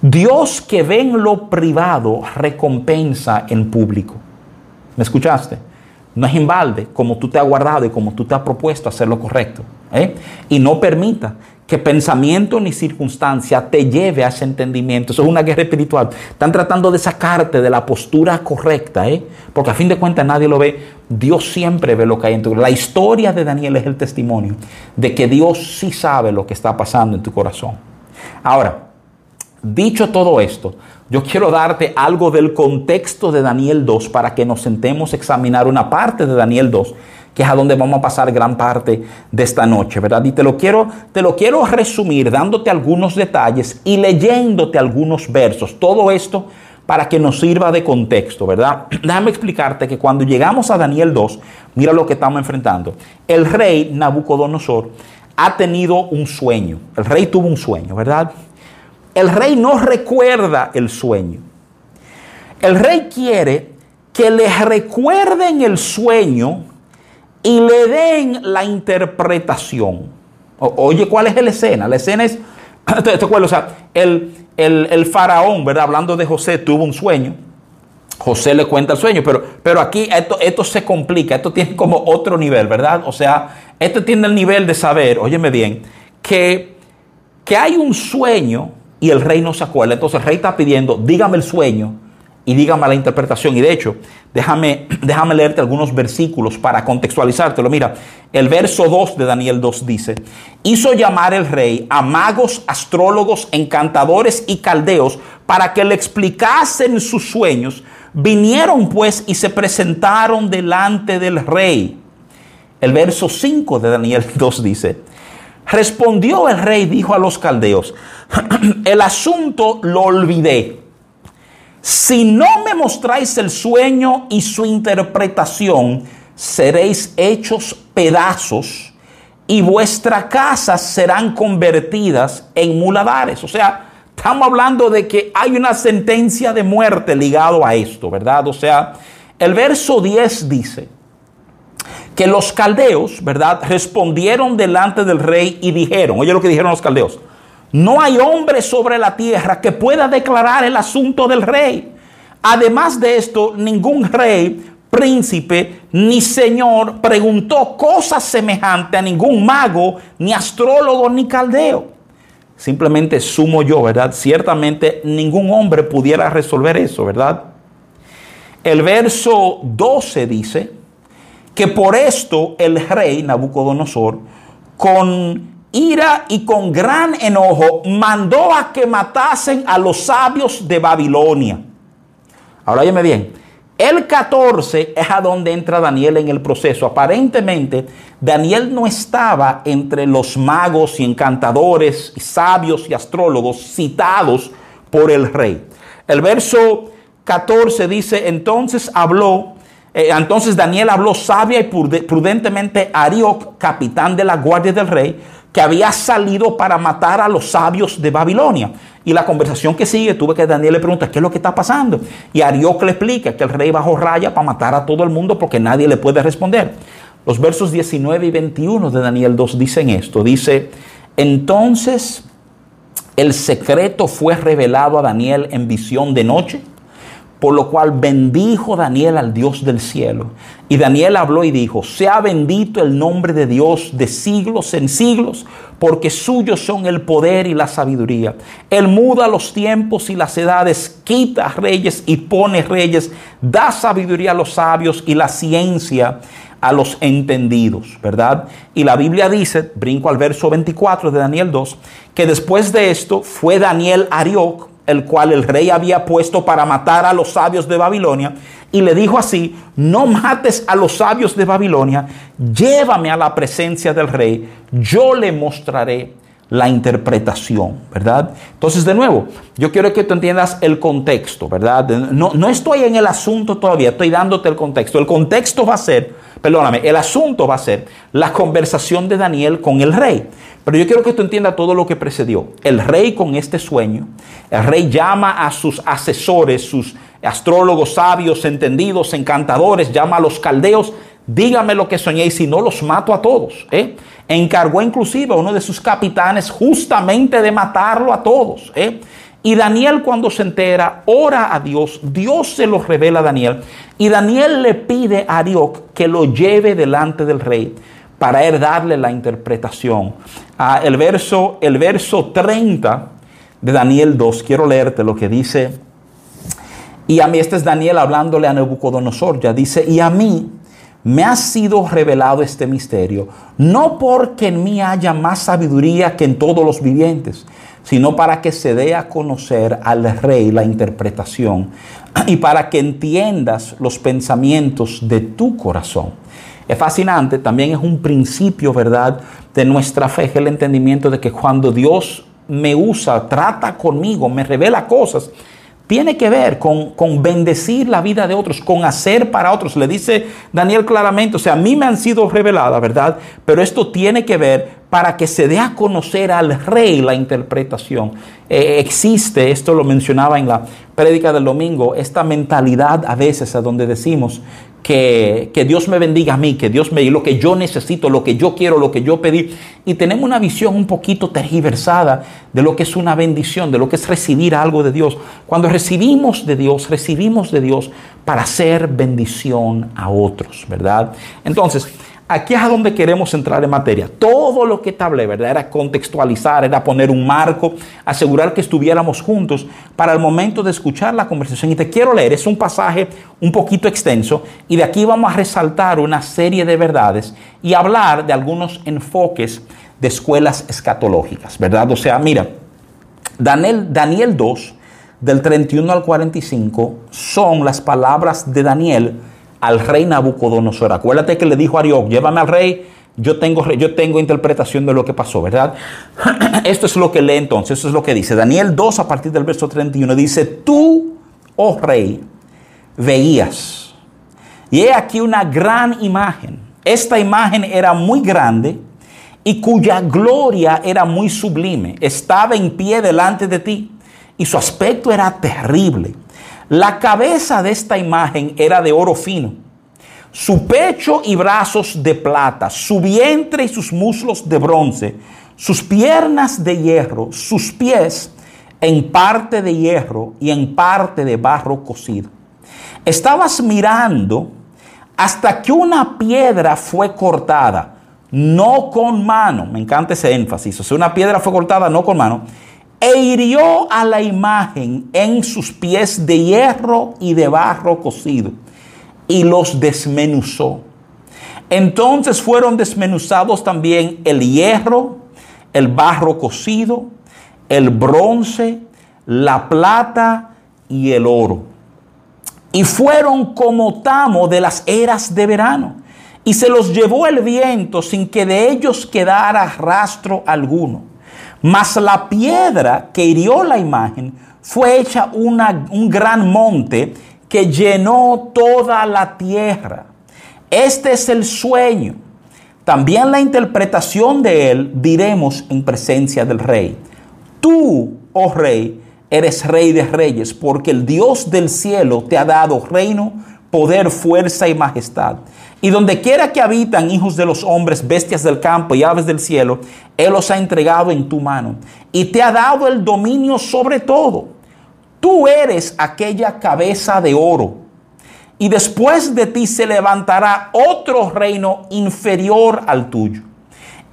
Dios que ve en lo privado recompensa en público. ¿Me escuchaste? No es invalde como tú te has guardado y como tú te has propuesto hacer lo correcto. ¿eh? Y no permita que pensamiento ni circunstancia te lleve a ese entendimiento. Eso es una guerra espiritual. Están tratando de sacarte de la postura correcta, ¿eh? porque a fin de cuentas nadie lo ve. Dios siempre ve lo que hay en tu corazón. La historia de Daniel es el testimonio de que Dios sí sabe lo que está pasando en tu corazón. Ahora, Dicho todo esto, yo quiero darte algo del contexto de Daniel 2 para que nos sentemos a examinar una parte de Daniel 2, que es a donde vamos a pasar gran parte de esta noche, ¿verdad? Y te lo quiero, te lo quiero resumir dándote algunos detalles y leyéndote algunos versos. Todo esto para que nos sirva de contexto, ¿verdad? <clears throat> Déjame explicarte que cuando llegamos a Daniel 2, mira lo que estamos enfrentando. El rey Nabucodonosor ha tenido un sueño. El rey tuvo un sueño, ¿verdad? El rey no recuerda el sueño. El rey quiere que le recuerden el sueño y le den la interpretación. oye, ¿cuál es la escena? La escena es, <clears throat> ¿te, o sea, el, el, faraón, ¿verdad? Hablando de José, tuvo un sueño. José le cuenta el sueño, pero, pero aquí esto, esto se complica, esto tiene como otro nivel, ¿verdad? O sea, esto tiene el nivel de saber, óyeme bien, que, que hay un sueño y el rey no se acuerda. Entonces el rey está pidiendo, dígame el sueño y dígame la interpretación. Y de hecho, déjame, <clears throat> déjame leerte algunos versículos para contextualizártelo. Mira, el verso 2 de Daniel 2 dice, hizo llamar el rey a magos, astrólogos, encantadores y caldeos para que le explicasen sus sueños Vinieron pues y se presentaron delante del rey. El verso 5 de Daniel <laughs> 2 dice, respondió el rey, dijo a los caldeos, <clears throat> el asunto lo olvidé. Si no me mostráis el sueño y su interpretación, seréis hechos pedazos y vuestras casas serán convertidas en muladares. O sea, Estamos hablando de que hay una sentencia de muerte ligado a esto, ¿verdad? O sea, el verso 10 dice que los caldeos, ¿verdad? Respondieron delante del rey y dijeron, oye lo que dijeron los caldeos, no hay hombre sobre la tierra que pueda declarar el asunto del rey. Además de esto, ningún rey, príncipe ni señor preguntó cosas semejantes a ningún mago, ni astrólogo, ni caldeo. Simplemente sumo yo, ¿verdad? Ciertamente ningún hombre pudiera resolver eso, ¿verdad? El verso 12 dice que por esto el rey Nabucodonosor, con ira y con gran enojo, mandó a que matasen a los sabios de Babilonia. Ahora óyeme bien, el 14 es a donde entra Daniel en el proceso. Aparentemente, Daniel no estaba entre los magos y encantadores, y sabios y astrólogos citados por el rey. El verso 14 dice, entonces habló, eh, entonces Daniel habló sabia y prudentemente a Arioc, capitán de la guardia del rey, que había salido para matar a los sabios de Babilonia. Y la conversación que sigue, tuve que Daniel le pregunta, ¿qué es lo que está pasando? Y Arioc le explica que el rey bajó raya para matar a todo el mundo porque nadie le puede responder. Los versos 19 y 21 de Daniel 2 dicen esto. Dice, entonces el secreto fue revelado a Daniel en visión de noche por lo cual bendijo Daniel al Dios del cielo. Y Daniel habló y dijo, sea bendito el nombre de Dios de siglos en siglos, porque suyos son el poder y la sabiduría. Él muda los tiempos y las edades, quita reyes y pone reyes, da sabiduría a los sabios y la ciencia a los entendidos, ¿verdad? Y la Biblia dice, brinco al verso 24 de Daniel 2, que después de esto fue Daniel Arioc, el cual el rey había puesto para matar a los sabios de Babilonia, y le dijo así, no mates a los sabios de Babilonia, llévame a la presencia del rey, yo le mostraré la interpretación, ¿verdad? Entonces, de nuevo, yo quiero que tú entiendas el contexto, ¿verdad? No, no estoy en el asunto todavía, estoy dándote el contexto. El contexto va a ser, perdóname, el asunto va a ser la conversación de Daniel con el rey. Pero yo quiero que tú entiendas todo lo que precedió. El rey con este sueño, el rey llama a sus asesores, sus astrólogos sabios, entendidos, encantadores, llama a los caldeos, dígame lo que soñé y si no los mato a todos. ¿eh? Encargó inclusive a uno de sus capitanes justamente de matarlo a todos. ¿eh? Y Daniel cuando se entera, ora a Dios, Dios se lo revela a Daniel y Daniel le pide a Arioc que lo lleve delante del rey para él darle la interpretación. El, verso, el verso 30 de Daniel 2, quiero leerte lo que dice. Y a mí, este es Daniel hablándole a Nabucodonosor, ya dice, y a mí me ha sido revelado este misterio, no porque en mí haya más sabiduría que en todos los vivientes, sino para que se dé a conocer al rey la interpretación y para que entiendas los pensamientos de tu corazón. Es fascinante, también es un principio, ¿verdad?, de nuestra fe, es el entendimiento de que cuando Dios me usa, trata conmigo, me revela cosas, tiene que ver con, con, bendecir la vida de otros, con hacer para otros. Le dice Daniel claramente, o sea, a mí me han sido reveladas, ¿verdad? Pero esto tiene que ver para que se dé a conocer al rey la interpretación. Eh, existe, esto lo mencionaba en la prédica del domingo, esta mentalidad a veces a donde decimos que, que, Dios me bendiga a mí, que Dios me dé lo que yo necesito, lo que yo quiero, lo que yo pedí. Y tenemos una visión un poquito tergiversada de lo que es una bendición, de lo que es recibir algo de Dios. Cuando recibimos de Dios, recibimos de Dios para hacer bendición a otros, ¿verdad? Entonces, Aquí es a donde queremos entrar en materia. Todo lo que te hablé, ¿verdad? Era contextualizar, era poner un marco, asegurar que estuviéramos juntos para el momento de escuchar la conversación. Y te quiero leer, es un pasaje un poquito extenso y de aquí vamos a resaltar una serie de verdades y hablar de algunos enfoques de escuelas escatológicas, ¿verdad? O sea, mira, Daniel, Daniel 2, del 31 al 45, son las palabras de Daniel al rey Nabucodonosor. Acuérdate que le dijo a Ariok, llévame al rey, yo tengo, yo tengo interpretación de lo que pasó, ¿verdad? <clears throat> Esto es lo que lee entonces, esto es lo que dice. Daniel 2 a partir del verso 31 dice, tú, oh rey, veías. Y he aquí una gran imagen. Esta imagen era muy grande y cuya gloria era muy sublime. Estaba en pie delante de ti y su aspecto era terrible la cabeza de esta imagen era de oro fino, su pecho y brazos de plata, su vientre y sus muslos de bronce, sus piernas de hierro, sus pies en parte de hierro y en parte de barro cocido. Estabas mirando hasta que una piedra fue cortada, no con mano, me encanta ese énfasis, o sea, una piedra fue cortada no con mano, e hirió a la imagen en sus pies de hierro y de barro cocido y los desmenuzó. Entonces fueron desmenuzados también el hierro, el barro cocido, el bronce, la plata y el oro. Y fueron como tamo de las eras de verano. Y se los llevó el viento sin que de ellos quedara rastro alguno. Mas la piedra que hirió la imagen fue hecha un gran monte que llenó toda la tierra. Este es el sueño. También la interpretación de él diremos en presencia del rey. Tú, oh rey, eres rey de reyes, porque el Dios del cielo te ha dado reino, poder, fuerza y majestad. Y donde quiera que habitan hijos de los hombres, bestias del campo y aves del cielo, Él los ha entregado en tu mano y te ha dado el dominio sobre todo. Tú eres aquella cabeza de oro. Y después de ti se levantará otro reino inferior al tuyo.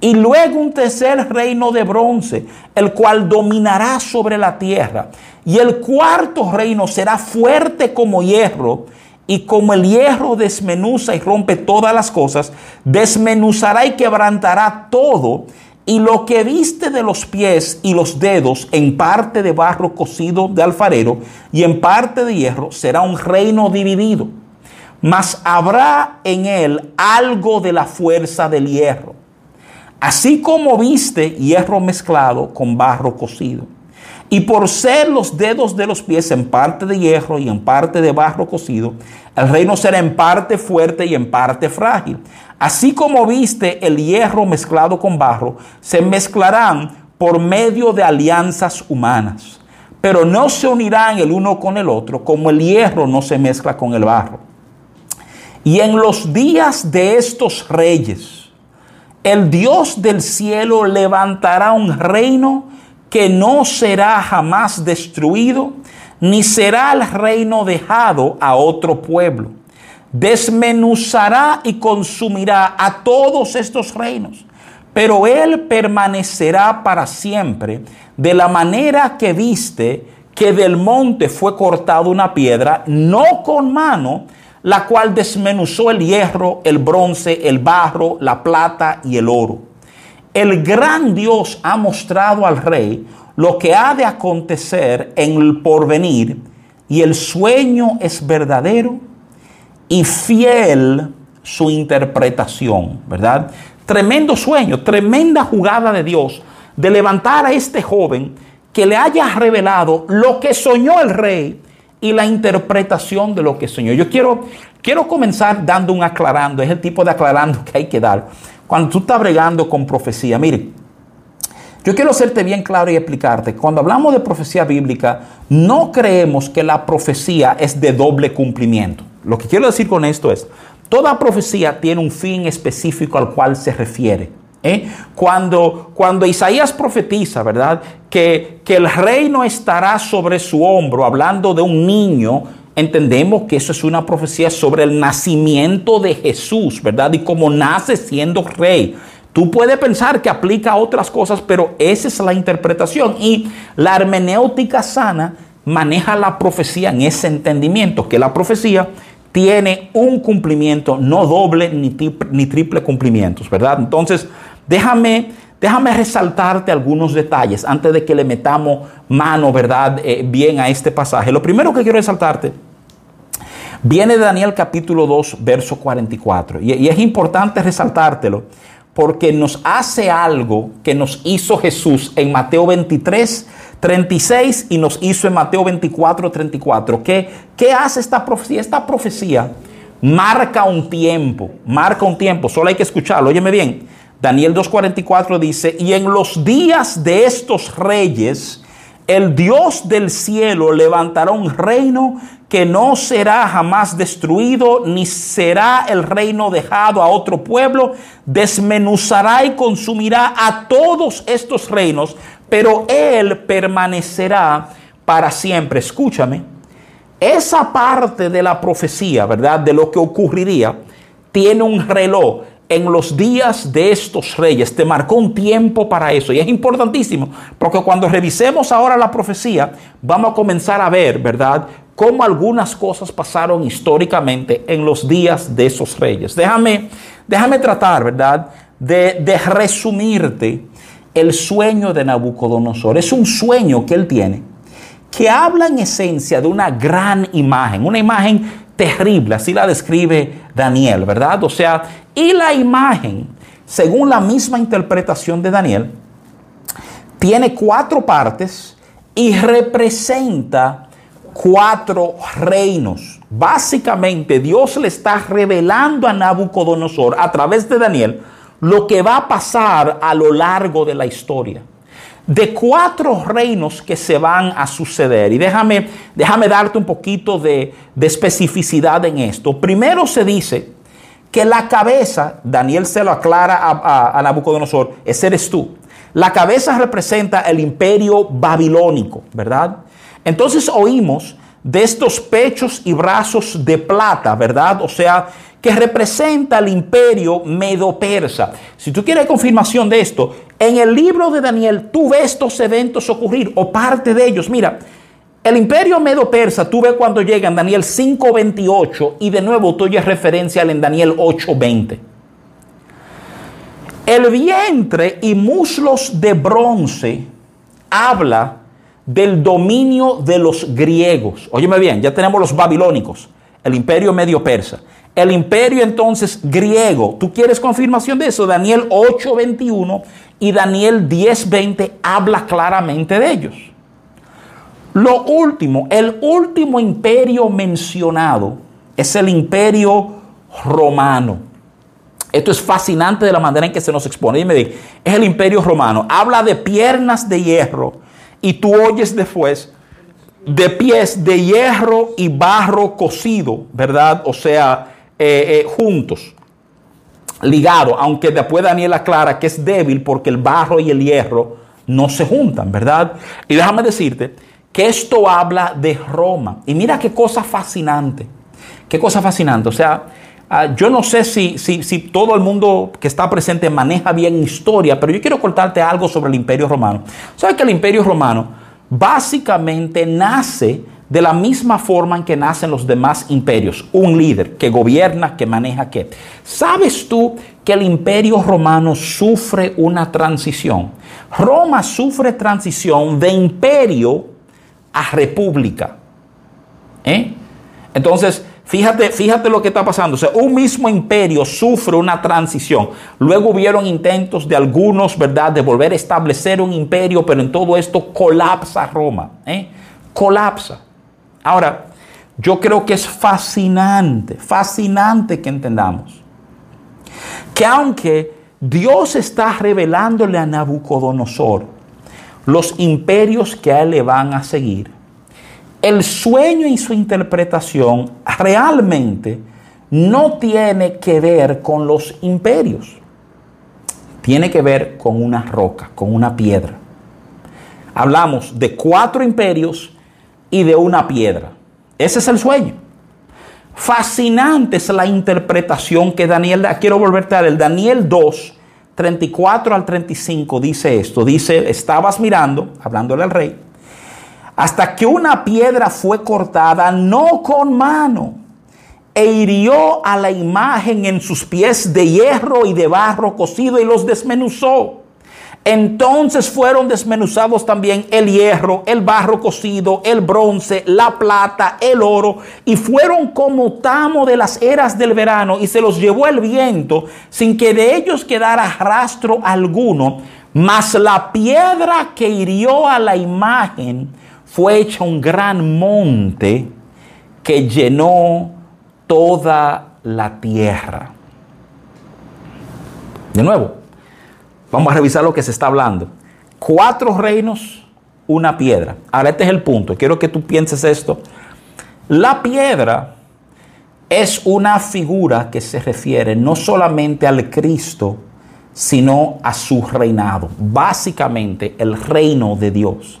Y luego un tercer reino de bronce, el cual dominará sobre la tierra. Y el cuarto reino será fuerte como hierro y como el hierro desmenuza y rompe todas las cosas, desmenuzará y quebrantará todo. Y lo que viste de los pies y los dedos en parte de barro cocido de alfarero y en parte de hierro será un reino dividido. Mas habrá en él algo de la fuerza del hierro. Así como viste hierro mezclado con barro cocido. Y por ser los dedos de los pies en parte de hierro y en parte de barro cocido, el reino será en parte fuerte y en parte frágil. Así como viste el hierro mezclado con barro, se mezclarán por medio de alianzas humanas, pero no se unirán el uno con el otro como el hierro no se mezcla con el barro. Y en los días de estos reyes, el Dios del cielo levantará un reino que no será jamás destruido, ni será el reino dejado a otro pueblo. Desmenuzará y consumirá a todos estos reinos, pero él permanecerá para siempre, de la manera que viste que del monte fue cortada una piedra, no con mano, la cual desmenuzó el hierro, el bronce, el barro, la plata y el oro el gran Dios ha mostrado al rey lo que ha de acontecer en el porvenir y el sueño es verdadero y fiel su interpretación, ¿verdad? Tremendo sueño, tremenda jugada de Dios de levantar a este joven que le haya revelado lo que soñó el rey y la interpretación de lo que soñó. Yo quiero, quiero comenzar dando un aclarando, es el tipo de aclarando que hay que dar cuando tú estás bregando con profecía, mire, yo quiero hacerte bien claro y explicarte, cuando hablamos de profecía bíblica, no creemos que la profecía es de doble cumplimiento. Lo que quiero decir con esto es, toda profecía tiene un fin específico al cual se refiere. ¿eh? Cuando, cuando Isaías profetiza, ¿verdad? Que, que el reino estará sobre su hombro, hablando de un niño, entendemos que eso es una profecía sobre el nacimiento de Jesús, ¿verdad? Y cómo nace siendo rey. Tú puedes pensar que aplica a otras cosas, pero esa es la interpretación. Y la hermenéutica sana maneja la profecía en ese entendimiento, que la profecía tiene un cumplimiento, no doble ni, ni triple cumplimientos, ¿verdad? Entonces, déjame, déjame resaltarte algunos detalles antes de que le metamos mano, ¿verdad? Eh, bien a este pasaje. Lo primero que quiero resaltarte viene de Daniel capítulo 2, verso 44. Y, y es importante resaltártelo porque nos hace algo que nos hizo Jesús en Mateo 23, 36 y nos hizo en Mateo 24, 34. ¿Qué, ¿Qué hace esta profecía? Esta profecía marca un tiempo, marca un tiempo, solo hay que escucharlo, óyeme bien. Daniel 2.44 dice, y en los días de estos reyes, el Dios del cielo levantará un reino que no será jamás destruido, ni será el reino dejado a otro pueblo, desmenuzará y consumirá a todos estos reinos, pero él permanecerá para siempre. Escúchame, esa parte de la profecía, ¿verdad? De lo que ocurriría, tiene un reloj en los días de estos reyes. Te marcó un tiempo para eso. Y es importantísimo, porque cuando revisemos ahora la profecía, vamos a comenzar a ver, ¿verdad? Cómo algunas cosas pasaron históricamente en los días de esos reyes. Déjame, déjame tratar, ¿verdad? De, de resumirte el sueño de Nabucodonosor. Es un sueño que él tiene, que habla en esencia de una gran imagen, una imagen terrible, así la describe Daniel, ¿verdad? O sea, y la imagen, según la misma interpretación de Daniel, tiene cuatro partes y representa cuatro reinos. Básicamente, Dios le está revelando a Nabucodonosor a través de Daniel lo que va a pasar a lo largo de la historia de cuatro reinos que se van a suceder. Y déjame, déjame darte un poquito de, especificidad en esto. Primero se dice que la cabeza, Daniel se lo aclara a, a, Nabucodonosor, ese eres tú. La cabeza representa el imperio babilónico, ¿verdad? Entonces oímos de estos pechos y brazos de plata, ¿verdad? O sea, que representa el imperio medo-persa. Si tú quieres confirmación de esto, en el libro de Daniel tú ves estos eventos ocurrir o parte de ellos. Mira, el imperio medo-persa tú ves cuando llega en Daniel 5.28 y de nuevo tú oyes referencia en Daniel 8.20. El vientre y muslos de bronce habla del dominio de los griegos. Óyeme bien, ya tenemos los babilónicos, el imperio medio persa. El imperio entonces griego, ¿tú quieres confirmación de eso? Daniel 8:21 y Daniel 10:20 habla claramente de ellos. Lo último, el último imperio mencionado es el imperio romano. Esto es fascinante de la manera en que se nos expone. Dime, es el imperio romano. Habla de piernas de hierro y tú oyes después de pies de hierro y barro cocido, ¿verdad? O sea, eh, eh, juntos, ligados, aunque después Daniel aclara que es débil porque el barro y el hierro no se juntan, ¿verdad? Y déjame decirte que esto habla de Roma. Y mira qué cosa fascinante, qué cosa fascinante. O sea, ah, yo no sé si, si, si, todo el mundo que está presente maneja bien historia, pero yo quiero contarte algo sobre el imperio romano. ¿Sabes que el imperio romano básicamente nace de la misma forma en que nacen los demás imperios. Un líder que gobierna, que maneja qué. ¿Sabes tú que el imperio romano sufre una transición? Roma sufre transición de imperio a república. ¿Eh? Entonces, fíjate, fíjate lo que está pasando. O sea, un mismo imperio sufre una transición. Luego hubieron intentos de algunos, ¿verdad?, de volver a establecer un imperio, pero en todo esto colapsa Roma. ¿eh? Colapsa. Ahora, yo creo que es fascinante, fascinante que entendamos que aunque Dios está revelándole a Nabucodonosor los imperios que a él le van a seguir. El sueño y su interpretación realmente no tiene que ver con los imperios. Tiene que ver con una roca, con una piedra. Hablamos de cuatro imperios y de una piedra. Ese es el sueño. Fascinante es la interpretación que Daniel da. Quiero volverte a el Daniel 2, 34 al 35 dice esto. Dice, estabas mirando, hablándole al rey, hasta que una piedra fue cortada, no con mano, e hirió a la imagen en sus pies de hierro y de barro cocido y los desmenuzó. Entonces fueron desmenuzados también el hierro, el barro cocido, el bronce, la plata, el oro, y fueron como tamo de las eras del verano, y se los llevó el viento, sin que de ellos quedara rastro alguno. Mas la piedra que hirió a la imagen fue hecha un gran monte que llenó toda la tierra. De nuevo, Vamos a revisar lo que se está hablando. Cuatro reinos, una piedra. Ahora este es el punto. Quiero que tú pienses esto. La piedra es una figura que se refiere no solamente al Cristo, sino a su reinado. Básicamente el reino de Dios.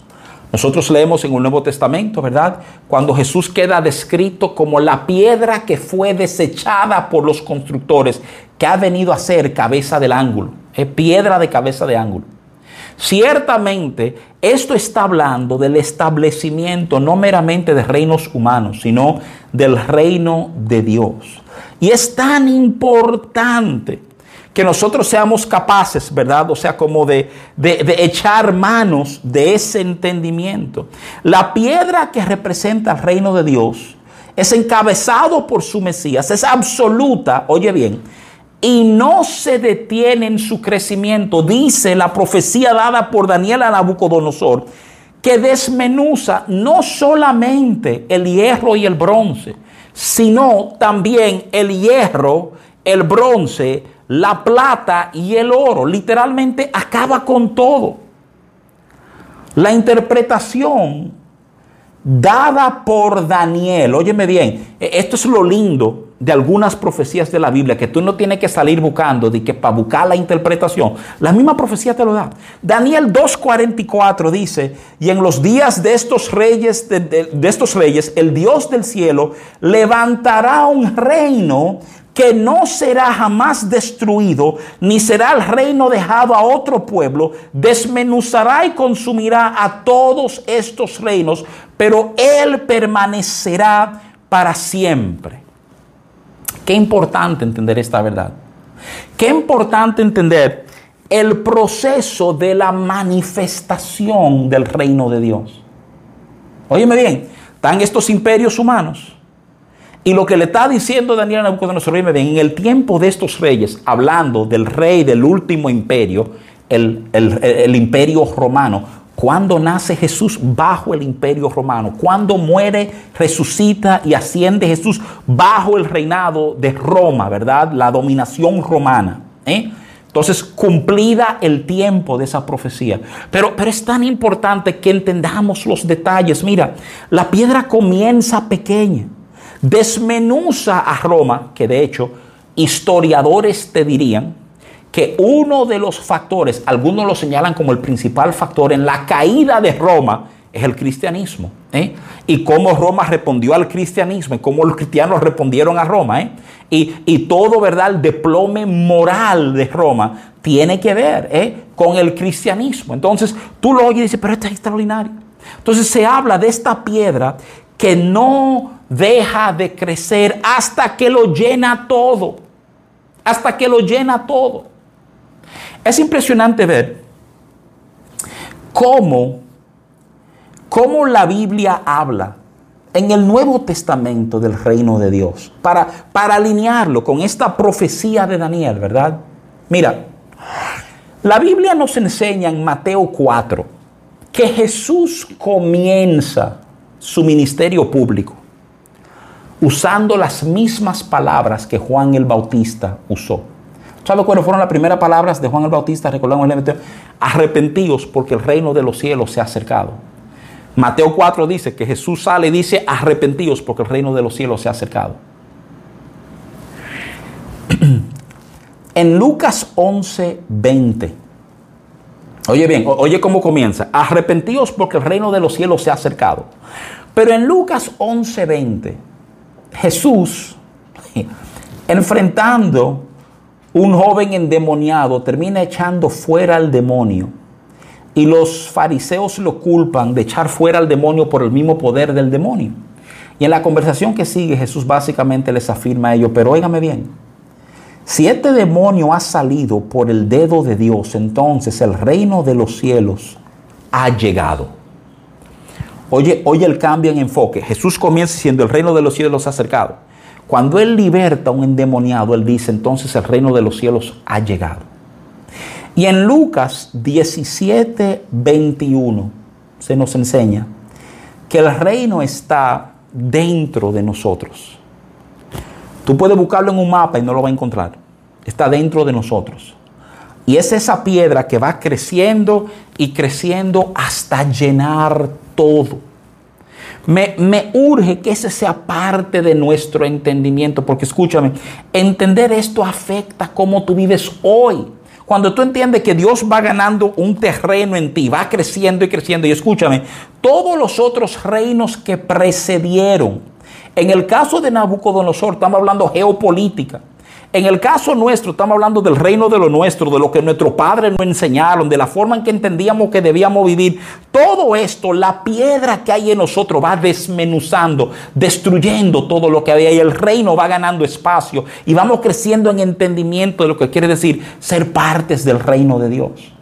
Nosotros leemos en el Nuevo Testamento, ¿verdad? Cuando Jesús queda descrito como la piedra que fue desechada por los constructores, que ha venido a ser cabeza del ángulo es piedra de cabeza de ángulo. Ciertamente, esto está hablando del establecimiento no meramente de reinos humanos, sino del reino de Dios. Y es tan importante que nosotros seamos capaces, ¿verdad? O sea, como de, de, echar manos de ese entendimiento. La piedra que representa el reino de Dios es encabezado por su Mesías, es absoluta, oye bien, y no se detiene en su crecimiento, dice la profecía dada por Daniel a Nabucodonosor, que desmenuza no solamente el hierro y el bronce, sino también el hierro, el bronce, la plata y el oro. Literalmente acaba con todo. La interpretación dada por Daniel, óyeme bien, e-, esto es lo lindo de algunas profecías de la Biblia que tú no tienes que salir buscando de que para buscar la interpretación. La misma profecía te lo da. Daniel 2.44 dice, y en los días de estos reyes, de, de estos reyes, el Dios del cielo levantará un reino que no será jamás destruido, ni será el reino dejado a otro pueblo, desmenuzará y consumirá a todos estos reinos, pero él permanecerá para siempre. Qué importante entender esta verdad. Qué importante entender el proceso de la manifestación del reino de Dios. Óyeme bien, están estos imperios humanos. Y lo que le está diciendo Daniel a Nabucodonosor, óyeme bien, en el tiempo de estos reyes, hablando del rey del último imperio, el, el imperio romano, cuando nace Jesús bajo el imperio romano, cuando muere, resucita y asciende Jesús bajo el reinado de Roma, ¿verdad? La dominación romana. ¿eh? Entonces, cumplida el tiempo de esa profecía. Pero, pero es tan importante que entendamos los detalles. Mira, la piedra comienza pequeña, desmenuza a Roma, que de hecho historiadores te dirían, que uno de los factores, algunos lo señalan como el principal factor en la caída de Roma, es el cristianismo. ¿eh? Y cómo Roma respondió al cristianismo y cómo los cristianos respondieron a Roma. ¿eh? Y, todo, ¿verdad? El diplome moral de Roma tiene que ver ¿eh? con el cristianismo. Entonces tú lo oyes y dices, pero esto es extraordinario. Entonces se habla de esta piedra que no deja de crecer hasta que lo llena todo. Hasta que lo llena todo. Es impresionante ver cómo, cómo la Biblia habla en el Nuevo Testamento del reino de Dios, para, para alinearlo con esta profecía de Daniel, ¿verdad? Mira, la Biblia nos enseña en Mateo 4 que Jesús comienza su ministerio público usando las mismas palabras que Juan el Bautista usó. ¿Sabe cuáles fueron las primeras palabras de Juan el Bautista? Recordamos el Arrepentíos porque el reino de los cielos se ha acercado. Mateo 4 dice que Jesús sale y dice arrepentíos porque el reino de los cielos se ha acercado. <clears throat> En Lucas 11, 20. Oye bien, oye cómo comienza. Arrepentíos porque el reino de los cielos se ha acercado. Pero en Lucas 11, 20, Jesús, <laughs> enfrentando un joven endemoniado, termina echando fuera al demonio. Y los fariseos lo culpan de echar fuera al demonio por el mismo poder del demonio. Y en la conversación que sigue, Jesús básicamente les afirma a ellos, pero óigame bien, si este demonio ha salido por el dedo de Dios, entonces el reino de los cielos ha llegado. Oye, oye el cambio en enfoque. Jesús comienza diciendo el reino de los cielos ha acercado. Cuando Él liberta a un endemoniado, Él dice entonces el reino de los cielos ha llegado. Y en Lucas 17, 21 se nos enseña que el reino está dentro de nosotros. Tú puedes buscarlo en un mapa y no lo vas a encontrar. Está dentro de nosotros. Y es esa piedra que va creciendo y creciendo hasta llenar todo. Me, urge que ese sea parte de nuestro entendimiento, porque escúchame, entender esto afecta cómo tú vives hoy. Cuando tú entiendes que Dios va ganando un terreno en ti, va creciendo y creciendo, y escúchame, todos los otros reinos que precedieron, en el caso de Nabucodonosor, estamos hablando geopolítica, en el caso nuestro, estamos hablando del reino de lo nuestro, de lo que nuestros padres nos enseñaron, de la forma en que entendíamos que debíamos vivir. Todo esto, la piedra que hay en nosotros va desmenuzando, destruyendo todo lo que había y el reino va ganando espacio y vamos creciendo en entendimiento de lo que quiere decir ser partes del reino de Dios.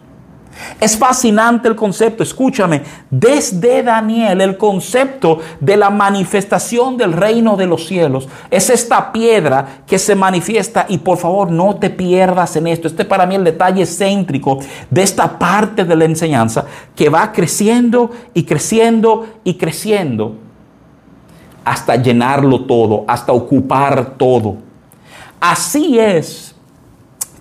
Es fascinante el concepto, escúchame, desde Daniel el concepto de la manifestación del reino de los cielos es esta piedra que se manifiesta y por favor no te pierdas en esto. Este para mí el detalle céntrico de esta parte de la enseñanza que va creciendo y creciendo y creciendo hasta llenarlo todo, hasta ocupar todo. Así es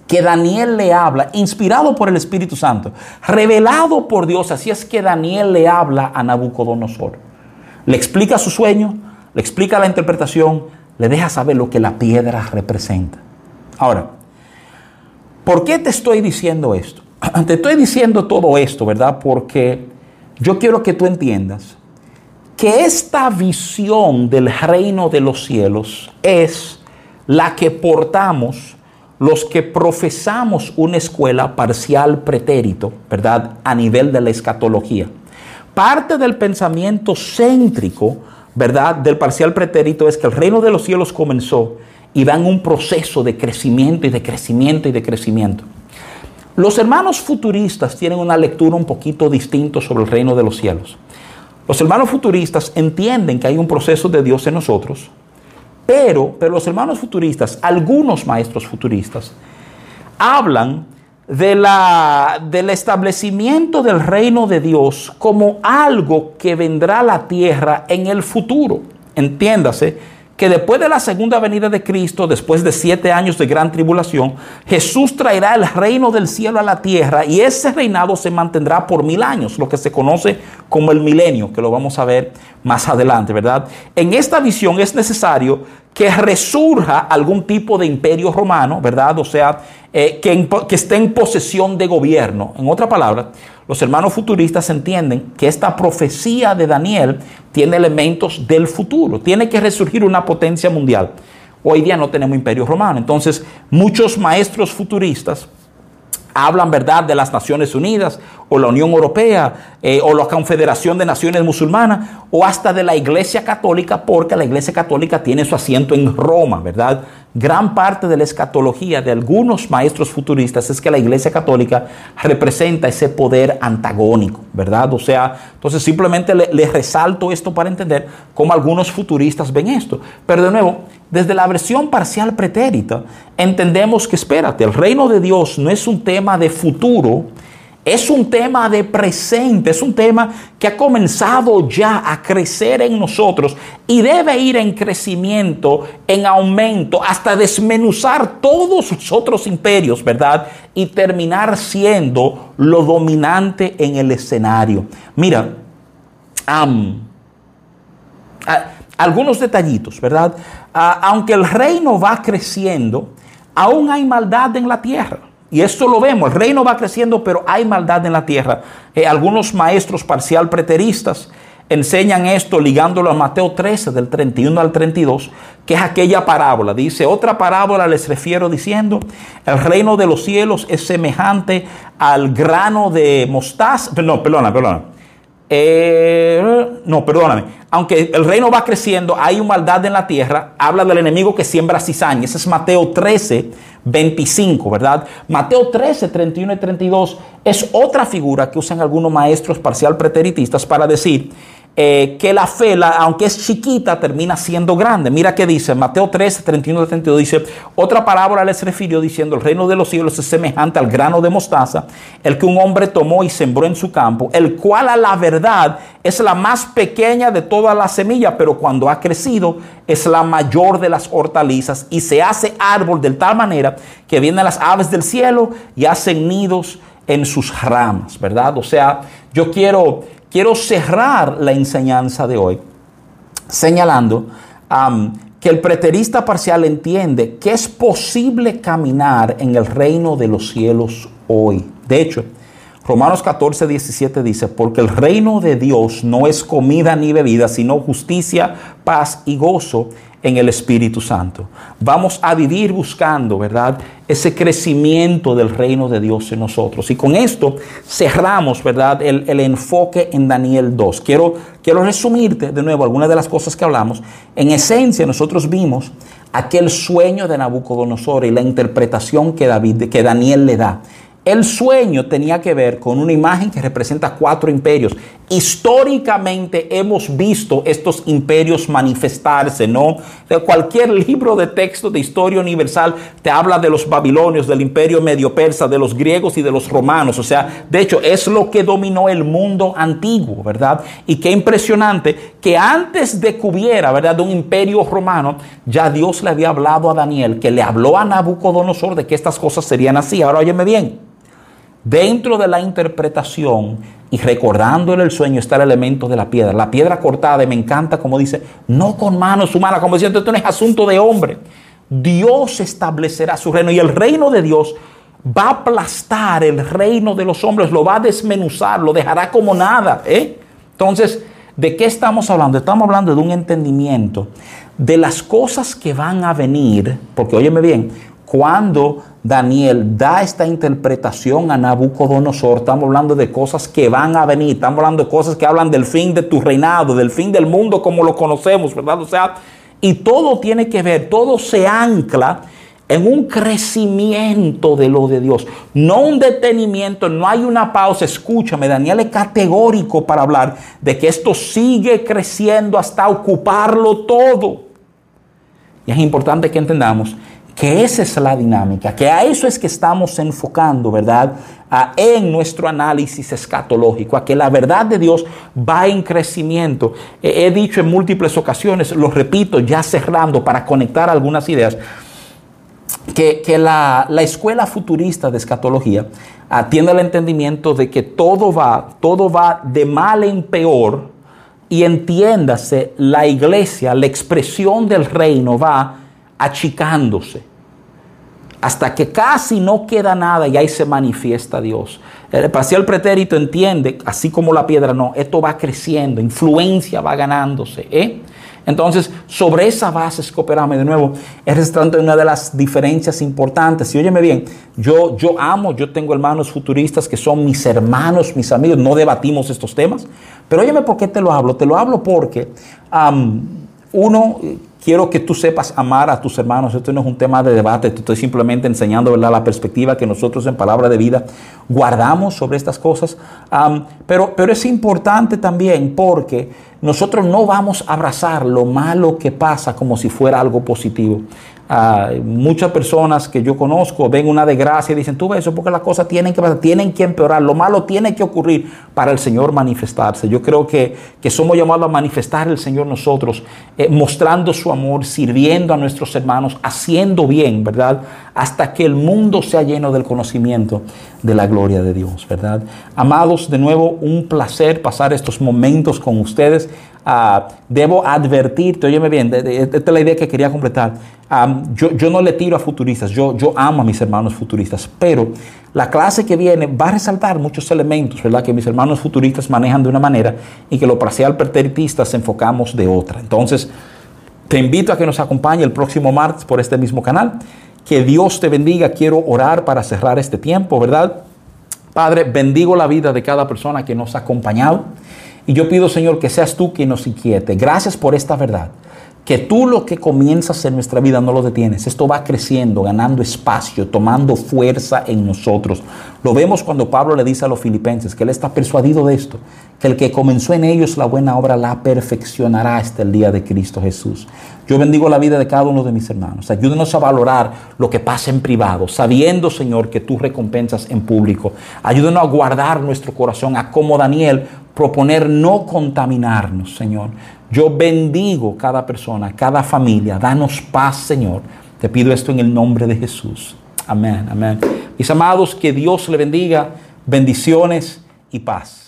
que Daniel le habla, inspirado por el Espíritu Santo, revelado por Dios. Así es que Daniel le habla a Nabucodonosor. Le explica su sueño, le explica la interpretación, le deja saber lo que la piedra representa. Ahora, ¿por qué te estoy diciendo esto? <clears throat> Te estoy diciendo todo esto, ¿verdad? Porque yo quiero que tú entiendas que esta visión del reino de los cielos es la que portamos los que profesamos una escuela parcial pretérito, ¿verdad? A nivel de la escatología. Parte del pensamiento céntrico, ¿verdad? Del parcial pretérito es que el reino de los cielos comenzó y va en un proceso de crecimiento y de crecimiento y de crecimiento. Los hermanos futuristas tienen una lectura un poquito distinta sobre el reino de los cielos. Los hermanos futuristas entienden que hay un proceso de Dios en nosotros, pero, pero los hermanos futuristas, algunos maestros futuristas, hablan de la, del establecimiento del reino de Dios como algo que vendrá a la tierra en el futuro. Entiéndase que después de la segunda venida de Cristo, después de siete años de gran tribulación, Jesús traerá el reino del cielo a la tierra y ese reinado se mantendrá por mil años, lo que se conoce como el milenio, que lo vamos a ver más adelante, ¿verdad? En esta visión es necesario que resurja algún tipo de imperio romano, ¿verdad? O sea, eh, que, que esté en posesión de gobierno. En otra palabra, los hermanos futuristas entienden que esta profecía de Daniel tiene elementos del futuro, tiene que resurgir una potencia mundial. Hoy día no tenemos imperio romano, entonces muchos maestros futuristas hablan, ¿verdad?, de las Naciones Unidas o la Unión Europea eh, o la Confederación de Naciones Musulmanas o hasta de la Iglesia Católica, porque la Iglesia Católica tiene su asiento en Roma, ¿verdad? Gran parte de la escatología de algunos maestros futuristas es que la Iglesia Católica representa ese poder antagónico, ¿verdad? O sea, entonces simplemente les le resalto esto para entender cómo algunos futuristas ven esto. Pero de nuevo, desde la versión parcial pretérita, entendemos que, espérate, el reino de Dios no es un tema de futuro es un tema de presente, es un tema que ha comenzado ya a crecer en nosotros y debe ir en crecimiento, en aumento, hasta desmenuzar todos los otros imperios, ¿verdad? Y terminar siendo lo dominante en el escenario. Mira, algunos detallitos, ¿verdad? aunque el reino va creciendo, aún hay maldad en la tierra. Y esto lo vemos, el reino va creciendo, pero hay maldad en la tierra. Eh, algunos maestros parcial preteristas enseñan esto ligándolo a Mateo 13, del 31 al 32, que es aquella parábola. Dice, otra parábola les refiero diciendo, el reino de los cielos es semejante al grano de mostaza. No, perdona, perdona. Eh, no, perdóname. Aunque el reino va creciendo, hay maldad en la tierra. Habla del enemigo que siembra cizaña. Ese es Mateo 13, 25, ¿verdad? Mateo 13, 31 y 32 es otra figura que usan algunos maestros parcial preteritistas para decir eh, que la fe, aunque es chiquita, termina siendo grande. Mira qué dice, Mateo 13, 31 y 32 dice, otra parábola les refirió diciendo, el reino de los cielos es semejante al grano de mostaza, el que un hombre tomó y sembró en su campo, el cual a la verdad es la más pequeña de todas las semillas, pero cuando ha crecido es la mayor de las hortalizas y se hace árbol de tal manera que vienen las aves del cielo y hacen nidos en sus ramas, ¿verdad? O sea, yo quiero quiero cerrar la enseñanza de hoy señalando que el preterista parcial entiende que es posible caminar en el reino de los cielos hoy. De hecho, Romanos 14, 17 dice, porque el reino de Dios no es comida ni bebida, sino justicia, paz y gozo en el Espíritu Santo. Vamos a vivir buscando, ¿verdad? Ese crecimiento del reino de Dios en nosotros. Y con esto cerramos, ¿verdad? El, enfoque en Daniel 2. Quiero, quiero resumirte de nuevo algunas de las cosas que hablamos. En esencia, nosotros vimos aquel sueño de Nabucodonosor y la interpretación que, David, que Daniel le da. El sueño tenía que ver con una imagen que representa cuatro imperios. Históricamente hemos visto estos imperios manifestarse, ¿no? De cualquier <laughs> libro de texto de historia universal te habla de los babilonios, del imperio medio persa, de los griegos y de los romanos. O sea, de hecho es lo que dominó el mundo antiguo, ¿verdad? Y qué impresionante que antes de que hubiera, ¿verdad? Un imperio romano, ya Dios le había hablado a Daniel, que le habló a Nabucodonosor de que estas cosas serían así. Ahora óyeme bien. Dentro de la interpretación y recordándole el sueño está el elemento de la piedra. La piedra cortada, me encanta como dice, no con manos humanas, como diciendo, esto no es asunto de hombre. Dios establecerá su reino y el reino de Dios va a aplastar el reino de los hombres, lo va a desmenuzar, lo dejará como nada. ¿eh? Entonces, ¿de qué estamos hablando? Estamos hablando de un entendimiento de las cosas que van a venir, porque óyeme bien, cuando Daniel da esta interpretación a Nabucodonosor, estamos hablando de cosas que van a venir, estamos hablando de cosas que hablan del fin de tu reinado, del fin del mundo como lo conocemos, ¿verdad? O sea, y todo tiene que ver, todo se ancla en un crecimiento de lo de Dios, no un detenimiento, no hay una pausa. Escúchame, Daniel es categórico para hablar de que esto sigue creciendo hasta ocuparlo todo. Y es importante que entendamos que esa es la dinámica, que a eso es que estamos enfocando, ¿verdad? en nuestro análisis escatológico, a que la verdad de Dios va en crecimiento. He, dicho en múltiples ocasiones, lo repito ya cerrando para conectar algunas ideas, que, la, escuela futurista de escatología atiende al entendimiento de que todo va, todo va de mal en peor y entiéndase, la iglesia, la expresión del reino va achicándose hasta que casi no queda nada y ahí se manifiesta Dios. El parcial pretérito entiende, así como la piedra, no, esto va creciendo, influencia va ganándose. ¿eh? Entonces, sobre esa base es de nuevo. Es una de las diferencias importantes. Y óyeme bien, yo, yo amo, yo tengo hermanos futuristas que son mis hermanos, mis amigos, no debatimos estos temas. Pero óyeme por qué te lo hablo. Te lo hablo porque uno Quiero que tú sepas amar a tus hermanos. Esto no es un tema de debate, te estoy simplemente enseñando la perspectiva que nosotros en Palabra de Vida guardamos sobre estas cosas. pero, pero es importante también porque nosotros no vamos a abrazar lo malo que pasa como si fuera algo positivo muchas personas que yo conozco ven una desgracia y dicen, tú ves eso porque las cosas tienen que pasar, tienen que empeorar, lo malo tiene que ocurrir para el Señor manifestarse. Yo creo que, que somos llamados a manifestar el Señor nosotros, eh, mostrando su amor, sirviendo a nuestros hermanos, haciendo bien, ¿verdad? Hasta que el mundo sea lleno del conocimiento de la gloria de Dios, ¿verdad? Amados, de nuevo, un placer pasar estos momentos con ustedes. Ah, debo advertirte, óyeme bien, esta es la idea que quería completar. Yo, no le tiro a futuristas, yo, yo amo a mis hermanos futuristas, pero la clase que viene va a resaltar muchos elementos, ¿verdad? Que mis hermanos futuristas manejan de una manera y que los parcial perteritistas enfocamos de otra. Entonces, te invito a que nos acompañe el próximo martes por este mismo canal. Que Dios te bendiga. Quiero orar para cerrar este tiempo, ¿verdad? Padre, bendigo la vida de cada persona que nos ha acompañado. Y yo pido, Señor, que seas tú quien nos inquiete. Gracias por esta verdad. Que tú lo que comienzas en nuestra vida no lo detienes. Esto va creciendo, ganando espacio, tomando fuerza en nosotros. Lo vemos cuando Pablo le dice a los filipenses que él está persuadido de esto, que el que comenzó en ellos la buena obra la perfeccionará hasta el día de Cristo Jesús. Yo bendigo la vida de cada uno de mis hermanos. Ayúdenos a valorar lo que pasa en privado, sabiendo, Señor, que tú recompensas en público. Ayúdenos a guardar nuestro corazón, a como Daniel proponer no contaminarnos, Señor. Yo bendigo cada persona, cada familia. Danos paz, Señor. Te pido esto en el nombre de Jesús. Amén, amén. Mis amados, que Dios le bendiga. Bendiciones y paz.